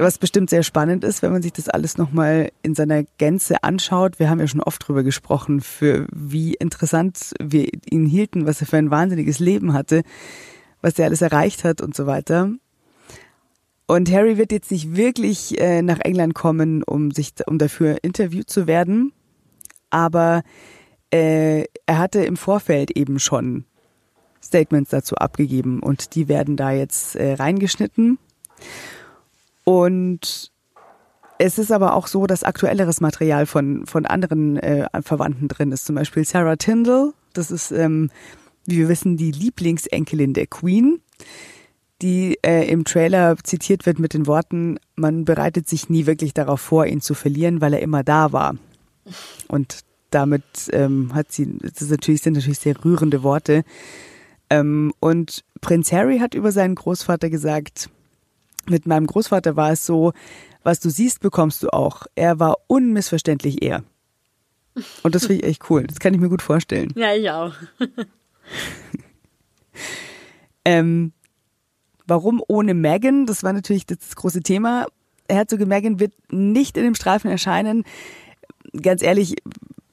Was bestimmt sehr spannend ist, wenn man sich das alles nochmal in seiner Gänze anschaut. Wir haben ja schon oft drüber gesprochen, für wie interessant wir ihn hielten, was er für ein wahnsinniges Leben hatte, was er alles erreicht hat und so weiter. Und Harry wird jetzt nicht wirklich äh, nach England kommen, um sich, um dafür interviewt zu werden, aber äh, er hatte im Vorfeld eben schon Statements dazu abgegeben und die werden da jetzt äh, reingeschnitten. Und es ist aber auch so, dass aktuelleres Material von, von anderen äh, Verwandten drin ist. Zum Beispiel Sarah Tyndall, das ist, ähm, wie wir wissen, die Lieblingsenkelin der Queen, die äh, im Trailer zitiert wird mit den Worten, man bereitet sich nie wirklich darauf vor, ihn zu verlieren, weil er immer da war. Und damit ähm, hat sie, das ist natürlich, sind natürlich sehr rührende Worte. Ähm, und Prinz Harry hat über seinen Großvater gesagt, mit meinem Großvater war es so, was du siehst, bekommst du auch. Er war unmissverständlich er. Und das finde ich echt cool. Das kann ich mir gut vorstellen. Ja, ich auch. [laughs] Ähm, warum ohne Megan? Das war natürlich das große Thema. Herzogin Megan wird nicht in dem Streifen erscheinen. Ganz ehrlich,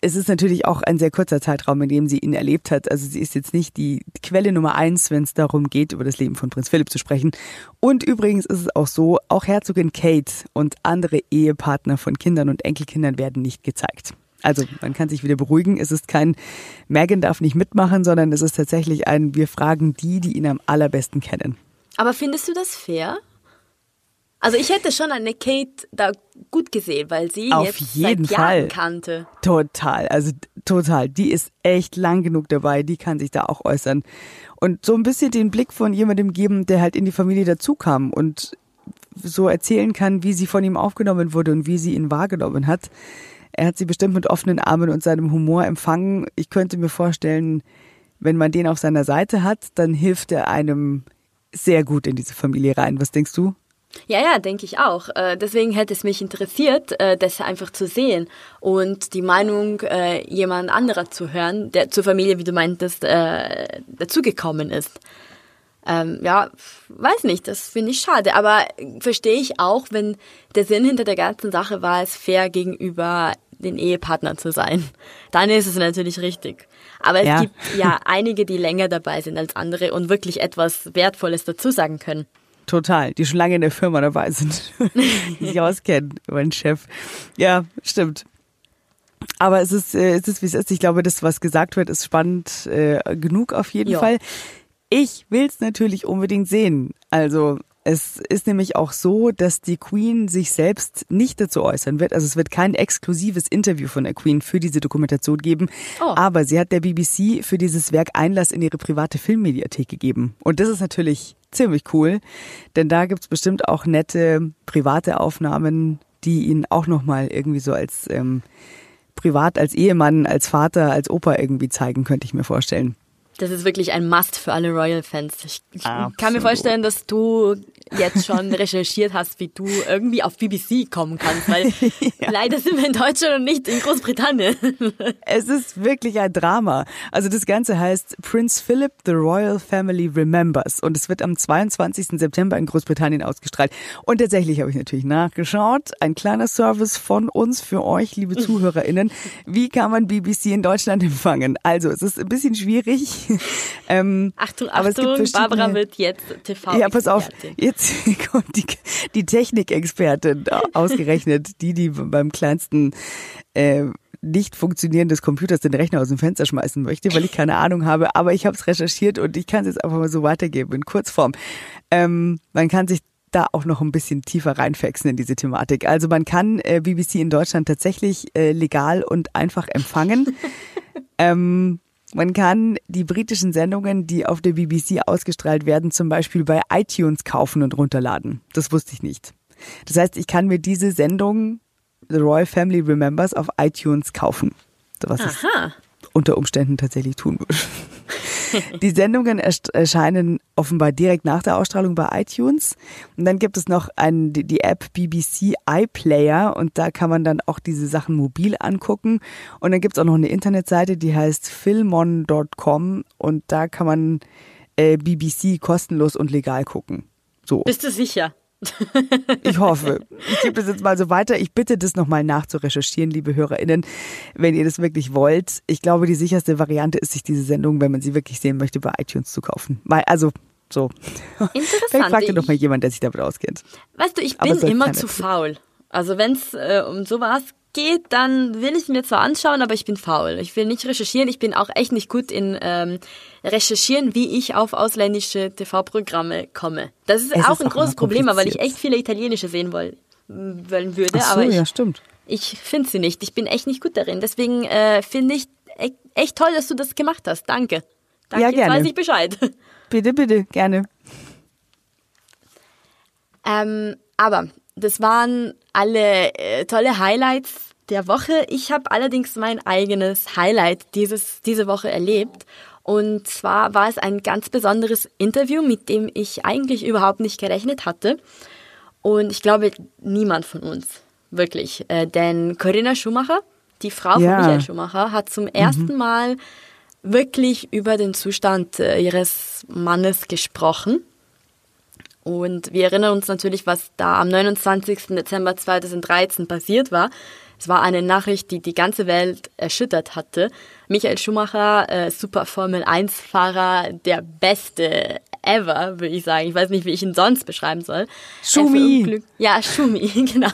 es ist natürlich auch ein sehr kurzer Zeitraum, in dem sie ihn erlebt hat. Also sie ist jetzt nicht die Quelle Nummer eins, wenn es darum geht, über das Leben von Prinz Philipp zu sprechen. Und übrigens ist es auch so, auch Herzogin Kate und andere Ehepartner von Kindern und Enkelkindern werden nicht gezeigt. Also man kann sich wieder beruhigen. Es ist kein Megan darf nicht mitmachen, sondern es ist tatsächlich ein Wir fragen die, die ihn am allerbesten kennen. Aber findest du das fair? Also ich hätte schon eine Kate da gut gesehen, weil sie ihn Auf jetzt jeden seit Jahren Fall. kannte. Total. Also Total. Die ist echt lang genug dabei. Die kann sich da auch äußern. Und so ein bisschen den Blick von jemandem geben, der halt in die Familie dazukam und so erzählen kann, wie sie von ihm aufgenommen wurde und wie sie ihn wahrgenommen hat. Er hat sie bestimmt mit offenen Armen und seinem Humor empfangen. Ich könnte mir vorstellen, wenn man den auf seiner Seite hat, dann hilft er einem sehr gut in diese Familie rein. Was denkst du? Ja, ja, denke ich auch. Äh, deswegen hätte es mich interessiert, äh, das einfach zu sehen und die Meinung äh, jemand anderer zu hören, der zur Familie, wie du meintest, dazugekommen ist. Ähm, ja, weiß nicht, das finde ich schade. Aber verstehe ich auch, wenn der Sinn hinter der ganzen Sache war, es fair gegenüber den Ehepartner zu sein. Dann ist es natürlich richtig. Aber es ja. gibt ja einige, die länger dabei sind als andere und wirklich etwas Wertvolles dazu sagen können. Total, die schon lange in der Firma dabei sind, [laughs] die sich auskennen, mein Chef. Ja, stimmt. Aber es ist, äh, es ist, wie es ist. Ich glaube, das, was gesagt wird, ist spannend äh, genug auf jeden jo. Fall. Ich will es natürlich unbedingt sehen. Also es ist nämlich auch so, dass die Queen sich selbst nicht dazu äußern wird. Also es wird kein exklusives Interview von der Queen für diese Dokumentation geben. Oh. Aber sie hat der BBC für dieses Werk Einlass in ihre private Filmmediathek gegeben. Und das ist natürlich ziemlich cool, denn da gibt's bestimmt auch nette private Aufnahmen, die ihn auch nochmal irgendwie so als ähm, privat, als Ehemann, als Vater, als Opa irgendwie zeigen, könnte ich mir vorstellen. Das ist wirklich ein Must für alle Royal-Fans. Ich, ich kann mir vorstellen, dass du jetzt schon [laughs] recherchiert hast, wie du irgendwie auf BBC kommen kannst, weil [laughs] ja. leider sind wir in Deutschland und nicht in Großbritannien. [laughs] Es ist wirklich ein Drama. Also das Ganze heißt Prince Philip, The Royal Family Remembers und es wird am 22. September in Großbritannien ausgestrahlt. Und tatsächlich habe ich natürlich nachgeschaut. Ein kleiner Service von uns für euch, liebe ZuhörerInnen. Wie kann man BBC in Deutschland empfangen? Also es ist ein bisschen schwierig [laughs] ähm, Achtung, aber Achtung, Barbara wird jetzt TV. Ja, pass auf, jetzt [laughs] kommt die, die Technikexpertin [laughs] ausgerechnet, die, die beim kleinsten äh, nicht funktionieren des Computers den Rechner aus dem Fenster schmeißen möchte, weil ich keine Ahnung habe. Aber ich habe es recherchiert und ich kann es jetzt einfach mal so weitergeben in Kurzform. Ähm, man kann sich da auch noch ein bisschen tiefer reinfexen in diese Thematik. Also man kann äh, BBC in Deutschland tatsächlich äh, legal und einfach empfangen. ähm, man kann die britischen Sendungen, die auf der BBC ausgestrahlt werden, zum Beispiel bei iTunes kaufen und runterladen. Das wusste ich nicht. Das heißt, ich kann mir diese Sendung The Royal Family Remembers auf iTunes kaufen. Was Aha. ich unter Umständen tatsächlich tun würde. [laughs] Die Sendungen erscheinen offenbar direkt nach der Ausstrahlung bei iTunes. Und dann gibt es noch ein, die App BBC iPlayer und da kann man dann auch diese Sachen mobil angucken. Und dann gibt es auch noch eine Internetseite, die heißt filmon.com und da kann man äh, BBC kostenlos und legal gucken. So. Bist du sicher? Ich hoffe. Ich gebe das jetzt mal so weiter. Ich bitte das nochmal nachzurecherchieren, liebe HörerInnen, wenn ihr das wirklich wollt. Ich glaube, die sicherste Variante ist, sich diese Sendung, wenn man sie wirklich sehen möchte, bei iTunes zu kaufen. Also, so. Interessant. Vielleicht fragt ihr doch mal jemand, der sich damit auskennt. Weißt du, ich bin immer zu faul. Also wenn es äh, um sowas geht, dann will ich mir zwar anschauen, aber ich bin faul. Ich will nicht recherchieren. Ich bin auch echt nicht gut in ähm, recherchieren, wie ich auf ausländische TV-Programme komme. Das ist es auch ist ein auch großes Problem, weil ich echt viele italienische sehen wollen, wollen würde. Ach so, aber ich, ja, stimmt. Ich finde sie nicht. Ich bin echt nicht gut darin. Deswegen äh, finde ich e-, echt toll, dass du das gemacht hast. Danke. Danke, ja, gerne. Jetzt weiß ich Bescheid. [laughs] Bitte, bitte, gerne. Ähm, aber das waren alle äh, tolle Highlights der Woche. Ich habe allerdings mein eigenes Highlight dieses, diese Woche erlebt. Und zwar war es ein ganz besonderes Interview, mit dem ich eigentlich überhaupt nicht gerechnet hatte. Und ich glaube, niemand von uns, wirklich. Äh, denn Corinna Schumacher, die Frau ja. von Michael Schumacher, hat zum mhm. ersten Mal wirklich über den Zustand äh, ihres Mannes gesprochen. Und wir erinnern uns natürlich, was da am 29. Dezember 2013 passiert war. Es war eine Nachricht, die die ganze Welt erschüttert hatte. Michael Schumacher, äh, Super Formel 1-Fahrer, der beste ever, würde ich sagen. Ich weiß nicht, wie ich ihn sonst beschreiben soll. Schumi. Ja, Schumi, [laughs] genau.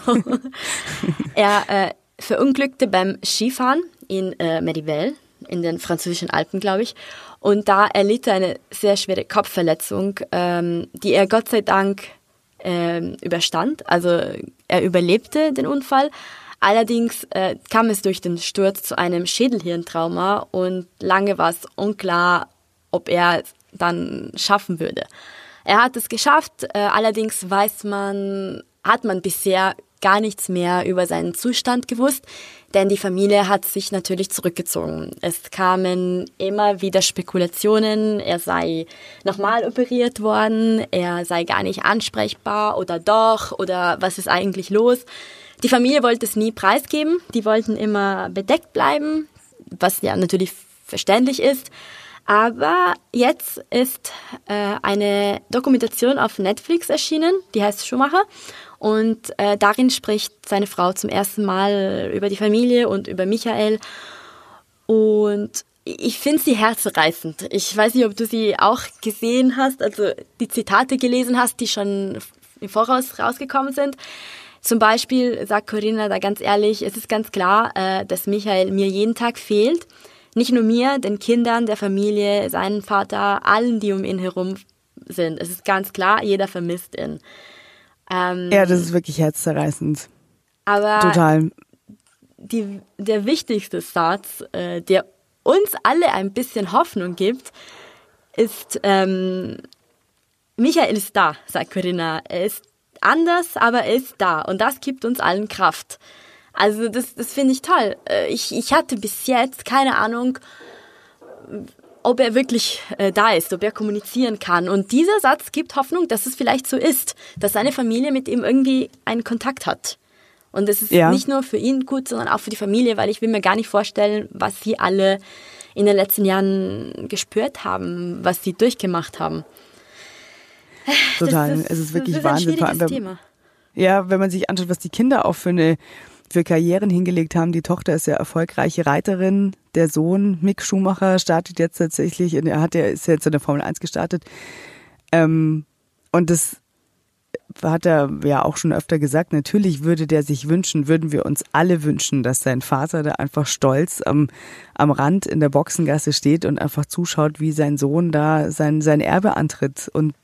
er äh, verunglückte beim Skifahren in äh, Medivelle, in den französischen Alpen, glaube ich. Und da erlitt er eine sehr schwere Kopfverletzung, ähm, die er Gott sei Dank ähm, überstand. Also er überlebte den Unfall, Allerdings äh, kam es durch den Sturz zu einem Schädelhirntrauma und lange war es unklar, ob er dann schaffen würde. Er hat es geschafft, äh, allerdings weiß man, hat man bisher gar nichts mehr über seinen Zustand gewusst, denn die Familie hat sich natürlich zurückgezogen. Es kamen immer wieder Spekulationen, er sei nochmal operiert worden, er sei gar nicht ansprechbar oder doch oder was ist eigentlich los. Die Familie wollte es nie preisgeben, die wollten immer bedeckt bleiben, was ja natürlich verständlich ist. Aber jetzt ist äh, eine Dokumentation auf Netflix erschienen, die heißt Schumacher. Und äh, darin spricht seine Frau zum ersten Mal über die Familie und über Michael. Und ich finde sie herzreißend. Ich weiß nicht, ob du sie auch gesehen hast, also die Zitate gelesen hast, die schon im Voraus rausgekommen sind. Zum Beispiel sagt Corinna da ganz ehrlich, es ist ganz klar, äh, dass Michael mir jeden Tag fehlt. Nicht nur mir, den Kindern, der Familie, seinem Vater, allen, die um ihn herum sind. Es ist ganz klar, jeder vermisst ihn. Ähm, ja, das ist wirklich herzzerreißend. Aber Total. Die, der wichtigste Satz, äh, der uns alle ein bisschen Hoffnung gibt, ist, ähm, Michael ist da, sagt Corinna. Er ist anders, aber er ist da. Und das gibt uns allen Kraft. Also das, das finde ich toll. Äh, ich, ich hatte bis jetzt keine Ahnung, ob er wirklich äh, da ist, ob er kommunizieren kann. Und dieser Satz gibt Hoffnung, dass es vielleicht so ist, dass seine Familie mit ihm irgendwie einen Kontakt hat. Und es ist ja. nicht nur für ihn gut, sondern auch für die Familie, weil ich will mir gar nicht vorstellen, was sie alle in den letzten Jahren gespürt haben, was sie durchgemacht haben. Total. Ist, es ist wirklich ist Wahnsinn. Allem, Thema. Ja, wenn man sich anschaut, was die Kinder auch für eine für Karrieren hingelegt haben. Die Tochter ist ja erfolgreiche Reiterin. Der Sohn Mick Schumacher startet jetzt tatsächlich, in, er hat ja ist jetzt in der Formel 1 gestartet. Ähm, und das hat er ja auch schon öfter gesagt. Natürlich würde der sich wünschen, würden wir uns alle wünschen, dass sein Vater da einfach stolz am, am Rand in der Boxengasse steht und einfach zuschaut, wie sein Sohn da sein, sein Erbe antritt und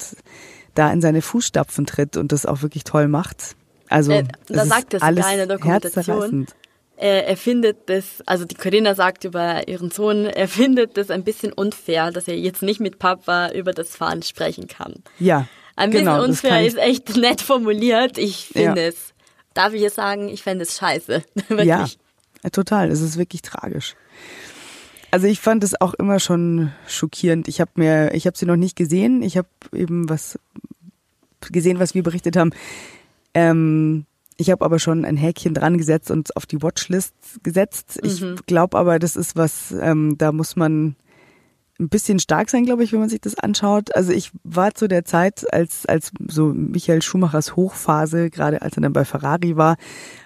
da in seine Fußstapfen tritt und das auch wirklich toll macht. Also äh, da sagt alles sogar in der Dokumentation. Er, er findet das, also die Corinna sagt über ihren Sohn, er findet das ein bisschen unfair, dass er jetzt nicht mit Papa über das Fahren sprechen kann. Ja. Ein bisschen genau, unfair ist echt nett formuliert. Ich finde ja. es. Darf ich jetzt sagen, ich fände es scheiße. [laughs] ja, total. Es ist wirklich tragisch. Also ich fand es auch immer schon schockierend. Ich habe mir, ich habe sie noch nicht gesehen. Ich habe eben was gesehen, was wir berichtet haben. Ähm, ich habe aber schon ein Häkchen dran gesetzt und auf die Watchlist gesetzt. Ich mhm. glaube aber, das ist was, ähm, da muss man ein bisschen stark sein, glaube ich, wenn man sich das anschaut. Also ich war zu der Zeit, als, als so Michael Schumachers Hochphase, gerade als er dann bei Ferrari war,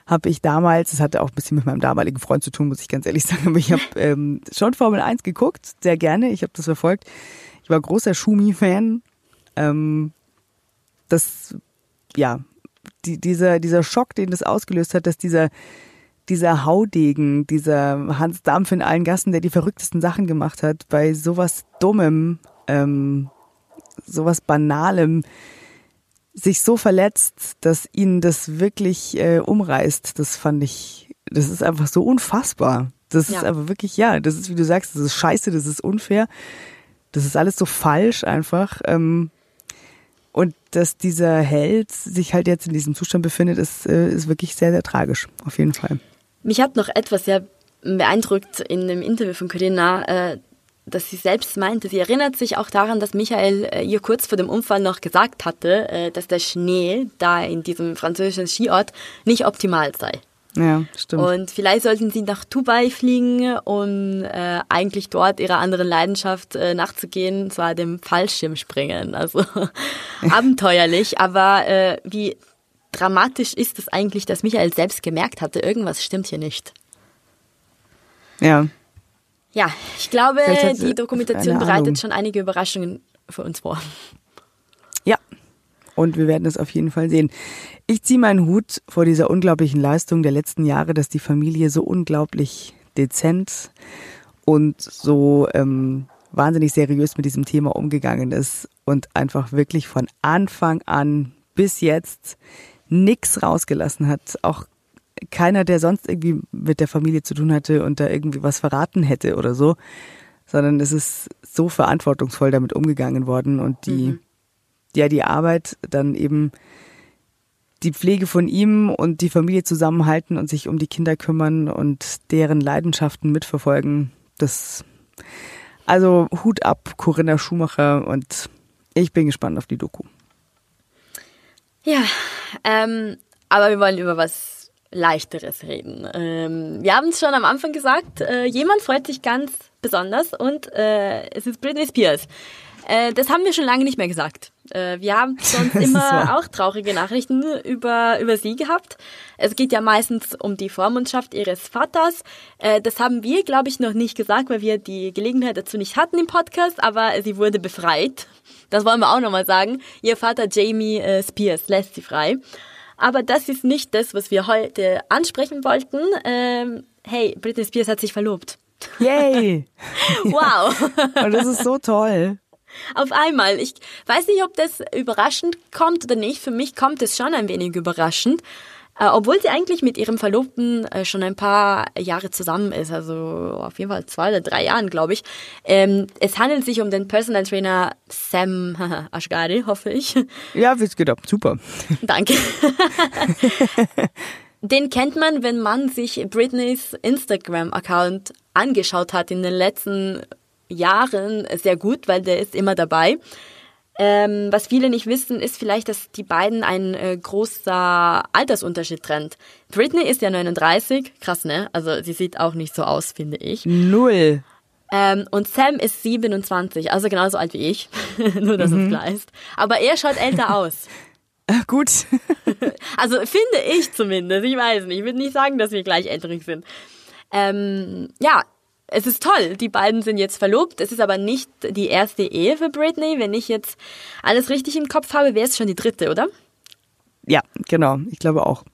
habe ich damals, das hatte auch ein bisschen mit meinem damaligen Freund zu tun, muss ich ganz ehrlich [laughs] sagen, aber ich habe ähm, schon Formel 1 geguckt, sehr gerne, ich habe das verfolgt. Ich war großer Schumi-Fan. Ähm, das, ja, die, dieser, dieser Schock, den das ausgelöst hat, dass dieser, dieser Haudegen, dieser Hans Dampf in allen Gassen, der die verrücktesten Sachen gemacht hat, bei sowas Dummem, ähm, sowas Banalem, sich so verletzt, dass ihn das wirklich äh, umreißt, das fand ich, das ist einfach so unfassbar. Das ja. ist aber wirklich, ja, das ist, wie du sagst, das ist scheiße, das ist unfair. Das ist alles so falsch einfach. Ähm, und dass dieser Held sich halt jetzt in diesem Zustand befindet, ist, äh, ist wirklich sehr, sehr tragisch, auf jeden Fall. Mich hat noch etwas sehr beeindruckt in dem Interview von Corinna, äh, dass sie selbst meinte, sie erinnert sich auch daran, dass Michael äh, ihr kurz vor dem Unfall noch gesagt hatte, dass der Schnee da in diesem französischen Skiort nicht optimal sei. Ja, stimmt. Und vielleicht sollten sie nach Dubai fliegen, um äh, eigentlich dort ihrer anderen Leidenschaft äh, nachzugehen, zwar dem Fallschirmspringen. Also [laughs] [laughs] abenteuerlich, aber äh, wie dramatisch ist es eigentlich, dass Michael selbst gemerkt hatte, irgendwas stimmt hier nicht. Ja. Ja, ich glaube, die Dokumentation bereitet schon einige Überraschungen für uns vor. Ja, und wir werden es auf jeden Fall sehen. Ich ziehe meinen Hut vor dieser unglaublichen Leistung der letzten Jahre, dass die Familie so unglaublich dezent und so ähm, wahnsinnig seriös mit diesem Thema umgegangen ist und einfach wirklich von Anfang an bis jetzt nichts rausgelassen hat. Auch keiner, der sonst irgendwie mit der Familie zu tun hatte und da irgendwie was verraten hätte oder so, sondern es ist so verantwortungsvoll damit umgegangen worden und die, mhm. ja, die Arbeit dann eben die Pflege von ihm und die Familie zusammenhalten und sich um die Kinder kümmern und deren Leidenschaften mitverfolgen. Das, also Hut ab, Corinna Schumacher und ich bin gespannt auf die Doku. Ja, ähm, aber wir wollen über was Leichteres reden. Ähm, wir haben es schon am Anfang gesagt, äh, jemand freut sich ganz besonders und äh, es ist Britney Spears. Äh, das haben wir schon lange nicht mehr gesagt. Äh, wir haben [laughs] sonst immer auch traurige Nachrichten über, über sie gehabt. Es geht ja meistens um die Vormundschaft ihres Vaters. Äh, das haben wir, glaube ich, noch nicht gesagt, weil wir die Gelegenheit dazu nicht hatten im Podcast, aber sie wurde befreit. Das wollen wir auch nochmal sagen. Ihr Vater Jamie äh, Spears lässt sie frei. Aber das ist nicht das, was wir heute ansprechen wollten. Ähm, hey, Britney Spears hat sich verlobt. Yay! [laughs] wow! Und das ist so toll. Auf einmal. Ich weiß nicht, ob das überraschend kommt oder nicht. Für mich kommt es schon ein wenig überraschend. Äh, obwohl sie eigentlich mit ihrem Verlobten äh, schon ein paar Jahre zusammen ist, also auf jeden Fall zwei oder drei Jahren, glaube ich. Ähm, es handelt sich um den Personal Trainer Sam [laughs] Ashgari, hoffe ich. Ja, es geht ab. Super. [laughs] Danke. [laughs] Den kennt man, wenn man sich Britneys Instagram-Account angeschaut hat in den letzten Jahren sehr gut, weil der ist immer dabei. Ähm, was viele nicht wissen, ist vielleicht, dass die beiden ein äh, großer Altersunterschied trennt. Britney ist ja 39, krass, ne? Also sie sieht auch nicht so aus, finde ich. Null. Ähm, und Sam ist 27, also genauso alt wie ich, [laughs] nur dass mhm. es klar ist. Aber er schaut älter [laughs] aus. Gut. [laughs] also finde ich zumindest, ich weiß nicht, ich würde nicht sagen, dass wir gleich älterig sind. Ähm, ja, es ist toll, die beiden sind jetzt verlobt. Es ist aber nicht die erste Ehe für Britney. Wenn ich jetzt alles richtig im Kopf habe, wäre es schon die dritte, oder? Ja, genau. Ich glaube auch.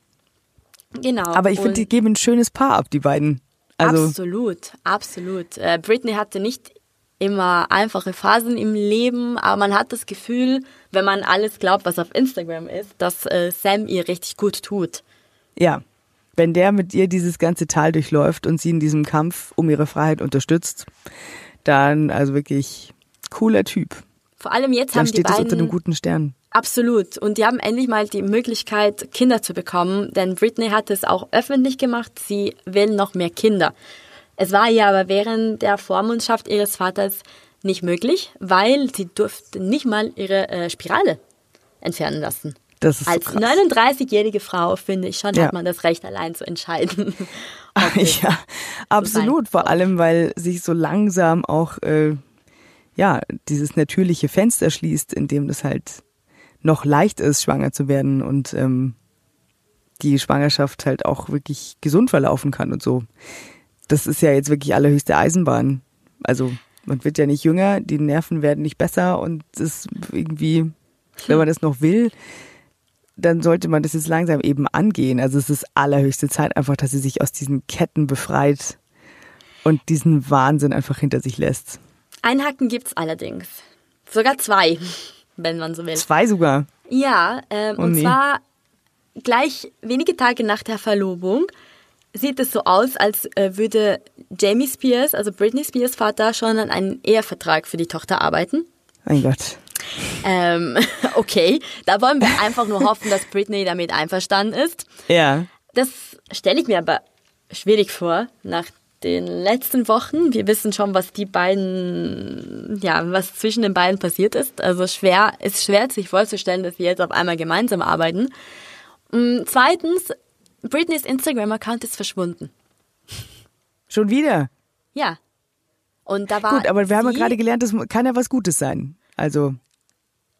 Genau. Aber ich finde, die geben ein schönes Paar ab, die beiden. Also absolut, absolut. Äh, Britney hatte nicht immer einfache Phasen im Leben, aber man hat das Gefühl, wenn man alles glaubt, was auf Instagram ist, dass äh, Sam ihr richtig gut tut. Ja, wenn der mit ihr dieses ganze Tal durchläuft und sie in diesem Kampf um ihre Freiheit unterstützt, dann also wirklich cooler Typ. Vor allem jetzt dann haben steht die beiden unter einem guten Stern. Absolut. Und die haben endlich mal die Möglichkeit, Kinder zu bekommen, denn Britney hat es auch öffentlich gemacht. Sie will noch mehr Kinder. Es war ihr aber während der Vormundschaft ihres Vaters nicht möglich, weil sie durfte nicht mal ihre äh, Spirale entfernen lassen. Das ist Als so 39-jährige Frau, finde ich schon, ja. hat man das Recht, allein zu entscheiden. [laughs] ja, absolut. Vor allem, weil sich so langsam auch äh, ja dieses natürliche Fenster schließt, in dem das halt noch leicht ist, schwanger zu werden und ähm, die Schwangerschaft halt auch wirklich gesund verlaufen kann und so. Das ist ja jetzt wirklich allerhöchste Eisenbahn. Also man wird ja nicht jünger, die Nerven werden nicht besser und das irgendwie, wenn man das noch will, dann sollte man das jetzt langsam eben angehen. Also es ist allerhöchste Zeit einfach, dass sie sich aus diesen Ketten befreit und diesen Wahnsinn einfach hinter sich lässt. Ein Haken gibt's allerdings. Sogar zwei, wenn man so will. Zwei sogar? Ja, ähm, oh, und nee. zwar gleich wenige Tage nach der Verlobung sieht es so aus, als äh, würde Jamie Spears, also Britney Spears Vater, schon an einem Ehevertrag für die Tochter arbeiten. Mein Gott. Ähm, [laughs] okay, da wollen wir einfach nur hoffen, dass Britney damit einverstanden ist. Ja. Das stelle ich mir aber schwierig vor, nach den letzten Wochen. Wir wissen schon, was die beiden, ja, was zwischen den beiden passiert ist. Also schwer, ist schwer sich vorzustellen, dass wir jetzt auf einmal gemeinsam arbeiten. Mm, zweitens, Britneys Instagram-Account ist verschwunden. Schon wieder? Ja. Und da war. Gut, aber wir haben ja gerade gelernt, das kann ja was Gutes sein. Also.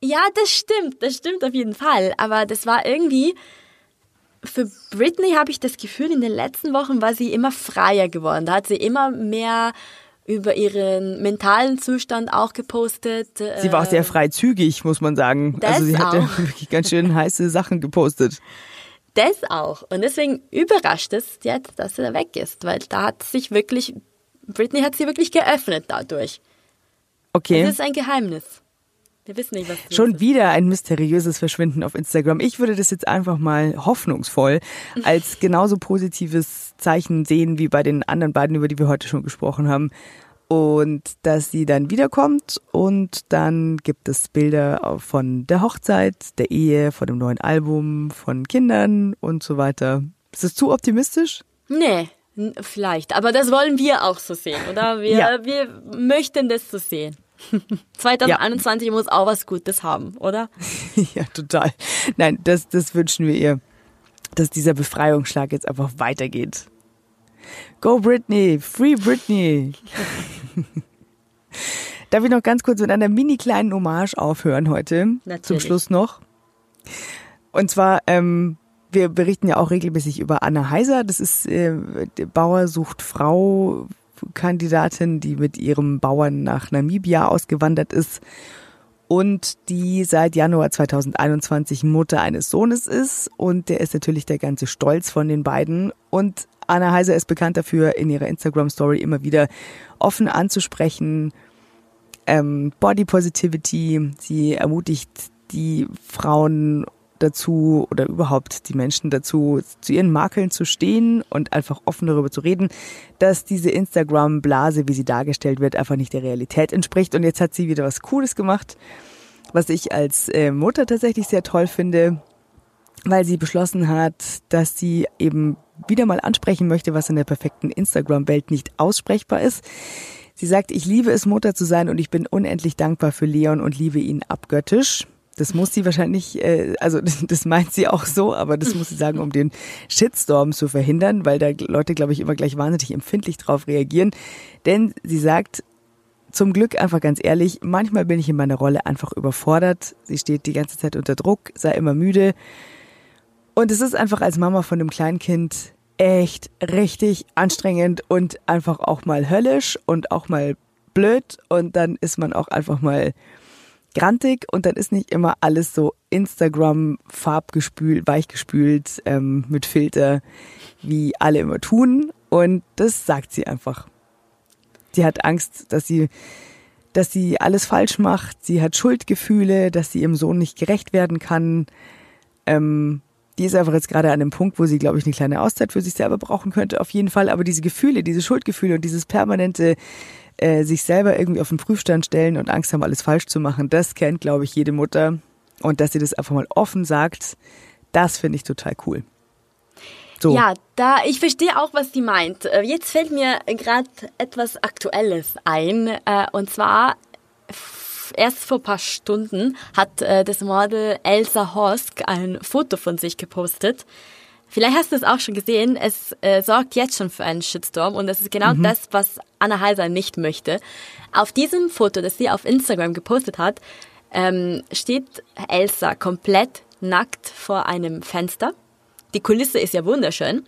Ja, das stimmt, das stimmt auf jeden Fall. Aber das war irgendwie, für Britney habe ich das Gefühl, in den letzten Wochen war sie immer freier geworden. Da hat sie immer mehr über ihren mentalen Zustand auch gepostet. Sie war auch sehr freizügig, muss man sagen. Das also sie hat ja [laughs] wirklich ganz schön heiße Sachen gepostet. Das auch. Und deswegen überrascht es jetzt, dass er weg ist, weil da hat sich wirklich, Britney hat sie wirklich geöffnet dadurch. Okay. Das ist ein Geheimnis. Wir wissen nicht, was Schon ist. wieder ein mysteriöses Verschwinden auf Instagram. Ich würde das jetzt einfach mal hoffnungsvoll als genauso positives Zeichen sehen wie bei den anderen beiden, über die wir heute schon gesprochen haben. Und dass sie dann wiederkommt und dann gibt es Bilder von der Hochzeit, der Ehe, von dem neuen Album, von Kindern und so weiter. Ist das zu optimistisch? Nee, vielleicht. Aber das wollen wir auch so sehen, oder? Wir, ja. wir möchten das so sehen. 2021 [laughs] ja. muss auch was Gutes haben, oder? [laughs] ja, total. Nein, das, das wünschen wir ihr, dass dieser Befreiungsschlag jetzt einfach weitergeht. Go Britney, Free Britney. [laughs] Darf ich noch ganz kurz mit einer mini kleinen Hommage aufhören heute? Natürlich. Zum Schluss noch. Und zwar, ähm, wir berichten ja auch regelmäßig über Anna Heiser. Das ist äh, Bauer sucht Frau Kandidatin, die mit ihrem Bauern nach Namibia ausgewandert ist und die seit Januar 2021 Mutter eines Sohnes ist. Und der ist natürlich der ganze Stolz von den beiden. Und Anna Heiser ist bekannt dafür, in ihrer Instagram-Story immer wieder offen anzusprechen. Ähm, Body Positivity. Sie ermutigt die Frauen dazu oder überhaupt die Menschen dazu, zu ihren Makeln zu stehen und einfach offen darüber zu reden, dass diese Instagram-Blase, wie sie dargestellt wird, einfach nicht der Realität entspricht. Und jetzt hat sie wieder was Cooles gemacht, was ich als äh, Mutter tatsächlich sehr toll finde, weil sie beschlossen hat, dass sie eben wieder mal ansprechen möchte, was in der perfekten Instagram-Welt nicht aussprechbar ist. Sie sagt, ich liebe es, Mutter zu sein und ich bin unendlich dankbar für Leon und liebe ihn abgöttisch. Das muss sie wahrscheinlich, äh, also [laughs] das meint sie auch so, aber das muss sie sagen, um den Shitstorm zu verhindern, weil da Leute, glaube ich, immer gleich wahnsinnig empfindlich drauf reagieren. Denn sie sagt, zum Glück einfach ganz ehrlich, manchmal bin ich in meiner Rolle einfach überfordert. Sie steht die ganze Zeit unter Druck, sei immer müde. Und es ist einfach als Mama von einem Kleinkind echt richtig anstrengend und einfach auch mal höllisch und auch mal blöd. Und dann ist man auch einfach mal grantig und dann ist nicht immer alles so Instagram farbgespült, weichgespült ähm, mit Filter, wie alle immer tun. Und das sagt sie einfach. Sie hat Angst, dass sie, dass sie alles falsch macht. Sie hat Schuldgefühle, dass sie ihrem Sohn nicht gerecht werden kann. Ähm, die ist einfach jetzt gerade an dem Punkt, wo sie, glaube ich, eine kleine Auszeit für sich selber brauchen könnte, auf jeden Fall. Aber diese Gefühle, diese Schuldgefühle und dieses permanente äh, sich selber irgendwie auf den Prüfstand stellen und Angst haben, alles falsch zu machen, das kennt, glaube ich, jede Mutter. Und dass sie das einfach mal offen sagt, das finde ich total cool. So. Ja, da ich verstehe auch, was sie meint. Äh, jetzt fällt mir gerade etwas Aktuelles ein. Äh, und zwar erst vor ein paar Stunden hat äh, das Model Elsa Hosk ein Foto von sich gepostet. Vielleicht hast du es auch schon gesehen, es äh, sorgt jetzt schon für einen Shitstorm und das ist genau mhm. das, was Anna Heiser nicht möchte. Auf diesem Foto, das sie auf Instagram gepostet hat, ähm, steht Elsa komplett nackt vor einem Fenster. Die Kulisse ist ja wunderschön.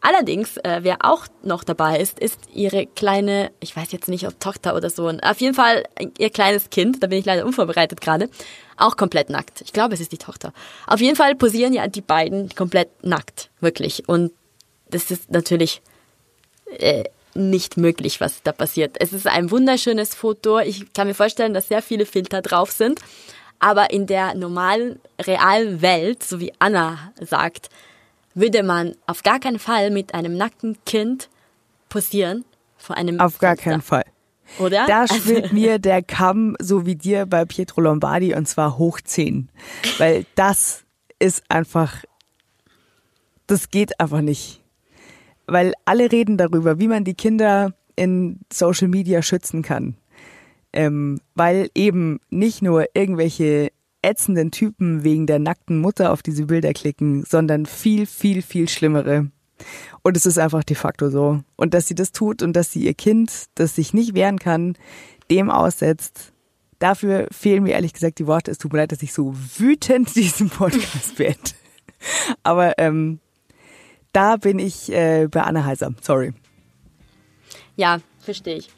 Allerdings, äh, wer auch noch dabei ist, ist ihre kleine, ich weiß jetzt nicht, ob Tochter oder Sohn, auf jeden Fall ihr kleines Kind, da bin ich leider unvorbereitet gerade, auch komplett nackt. Ich glaube, es ist die Tochter. Auf jeden Fall posieren ja die beiden komplett nackt, wirklich. Und das ist natürlich äh, nicht möglich, was da passiert. Es ist ein wunderschönes Foto. Ich kann mir vorstellen, dass sehr viele Filter drauf sind. Aber in der normalen, realen Welt, so wie Anna sagt, würde man auf gar keinen Fall mit einem nackten Kind posieren vor einem Auf gar Fenster. keinen Fall. Oder? Da also schwillt mir der Kamm, so wie dir bei Pietro Lombardi, und zwar hoch 10. Weil das ist einfach, das geht einfach nicht. Weil alle reden darüber, wie man die Kinder in Social Media schützen kann. Ähm, weil eben nicht nur irgendwelche ätzenden Typen wegen der nackten Mutter auf diese Bilder klicken, sondern viel, viel, viel schlimmere. Und es ist einfach de facto so. Und dass sie das tut und dass sie ihr Kind, das sich nicht wehren kann, dem aussetzt, dafür fehlen mir ehrlich gesagt die Worte. Es tut mir leid, dass ich so wütend [laughs] diesen Podcast bin. Aber ähm, da bin ich äh, bei Anna Heiser. Sorry. Ja, verstehe ich.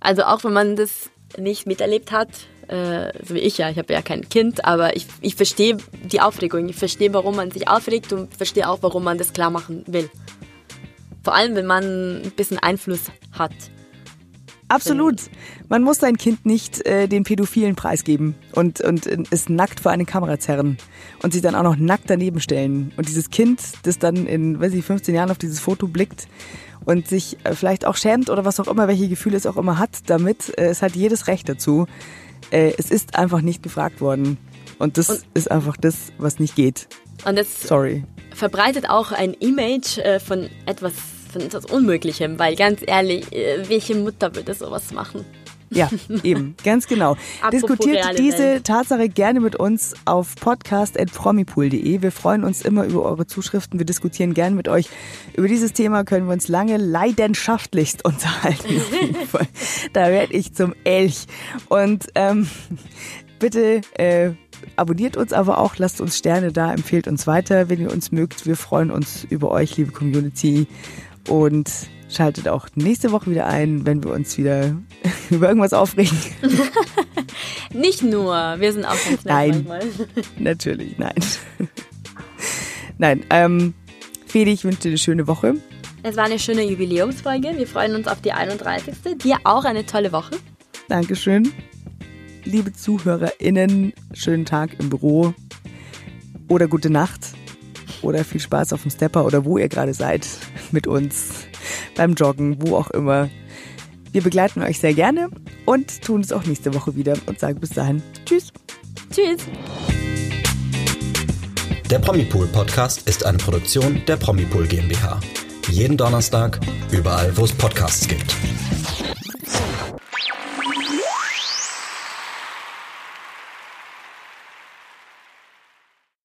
Also auch wenn man das nicht miterlebt hat, äh, so wie ich ja, ich habe ja kein Kind, aber ich, ich verstehe die Aufregung, ich verstehe, warum man sich aufregt und verstehe auch, warum man das klar machen will. Vor allem, wenn man ein bisschen Einfluss hat. Absolut. Man muss sein Kind nicht äh, den Pädophilen preisgeben und, und es nackt vor eine Kamera zerren und sich dann auch noch nackt daneben stellen. Und dieses Kind, das dann in, weiß ich, 15 Jahren auf dieses Foto blickt und sich äh, vielleicht auch schämt oder was auch immer, welche Gefühle es auch immer hat damit, äh, es hat jedes Recht dazu. Äh, es ist einfach nicht gefragt worden. Und das und ist einfach das, was nicht geht. Und das Sorry. verbreitet auch ein Image äh, von etwas, von etwas Unmöglichem, weil ganz ehrlich, äh, welche Mutter würde sowas machen? Ja, [laughs] eben, ganz genau. Diskutiert diese Welt. Tatsache gerne mit uns auf podcast.promipool.de. Wir freuen uns immer über eure Zuschriften. Wir diskutieren gerne mit euch. Über dieses Thema können wir uns lange leidenschaftlichst [laughs] unterhalten. [laughs] da werde ich zum Elch. Und ähm, bitte äh, abonniert uns aber auch, lasst uns Sterne da, empfehlt uns weiter, wenn ihr uns mögt. Wir freuen uns über euch, liebe Community. Und schaltet auch nächste Woche wieder ein, wenn wir uns wieder [laughs] über irgendwas aufregen. [laughs] Nicht nur, wir sind auch ganz Nein, manchmal. [laughs] natürlich, nein. nein, ähm, Fedi, ich wünsche dir eine schöne Woche. Es war eine schöne Jubiläumsfolge. Wir freuen uns auf die 31. Dir auch eine tolle Woche. Dankeschön liebe ZuhörerInnen, schönen Tag im Büro oder gute Nacht oder viel Spaß auf dem Stepper oder wo ihr gerade seid mit uns beim Joggen, wo auch immer. Wir begleiten euch sehr gerne und tun es auch nächste Woche wieder und sagen bis dahin Tschüss. Tschüss. Der Promipool Podcast ist eine Produktion der Promipool GmbH. Jeden Donnerstag, überall, wo es Podcasts gibt.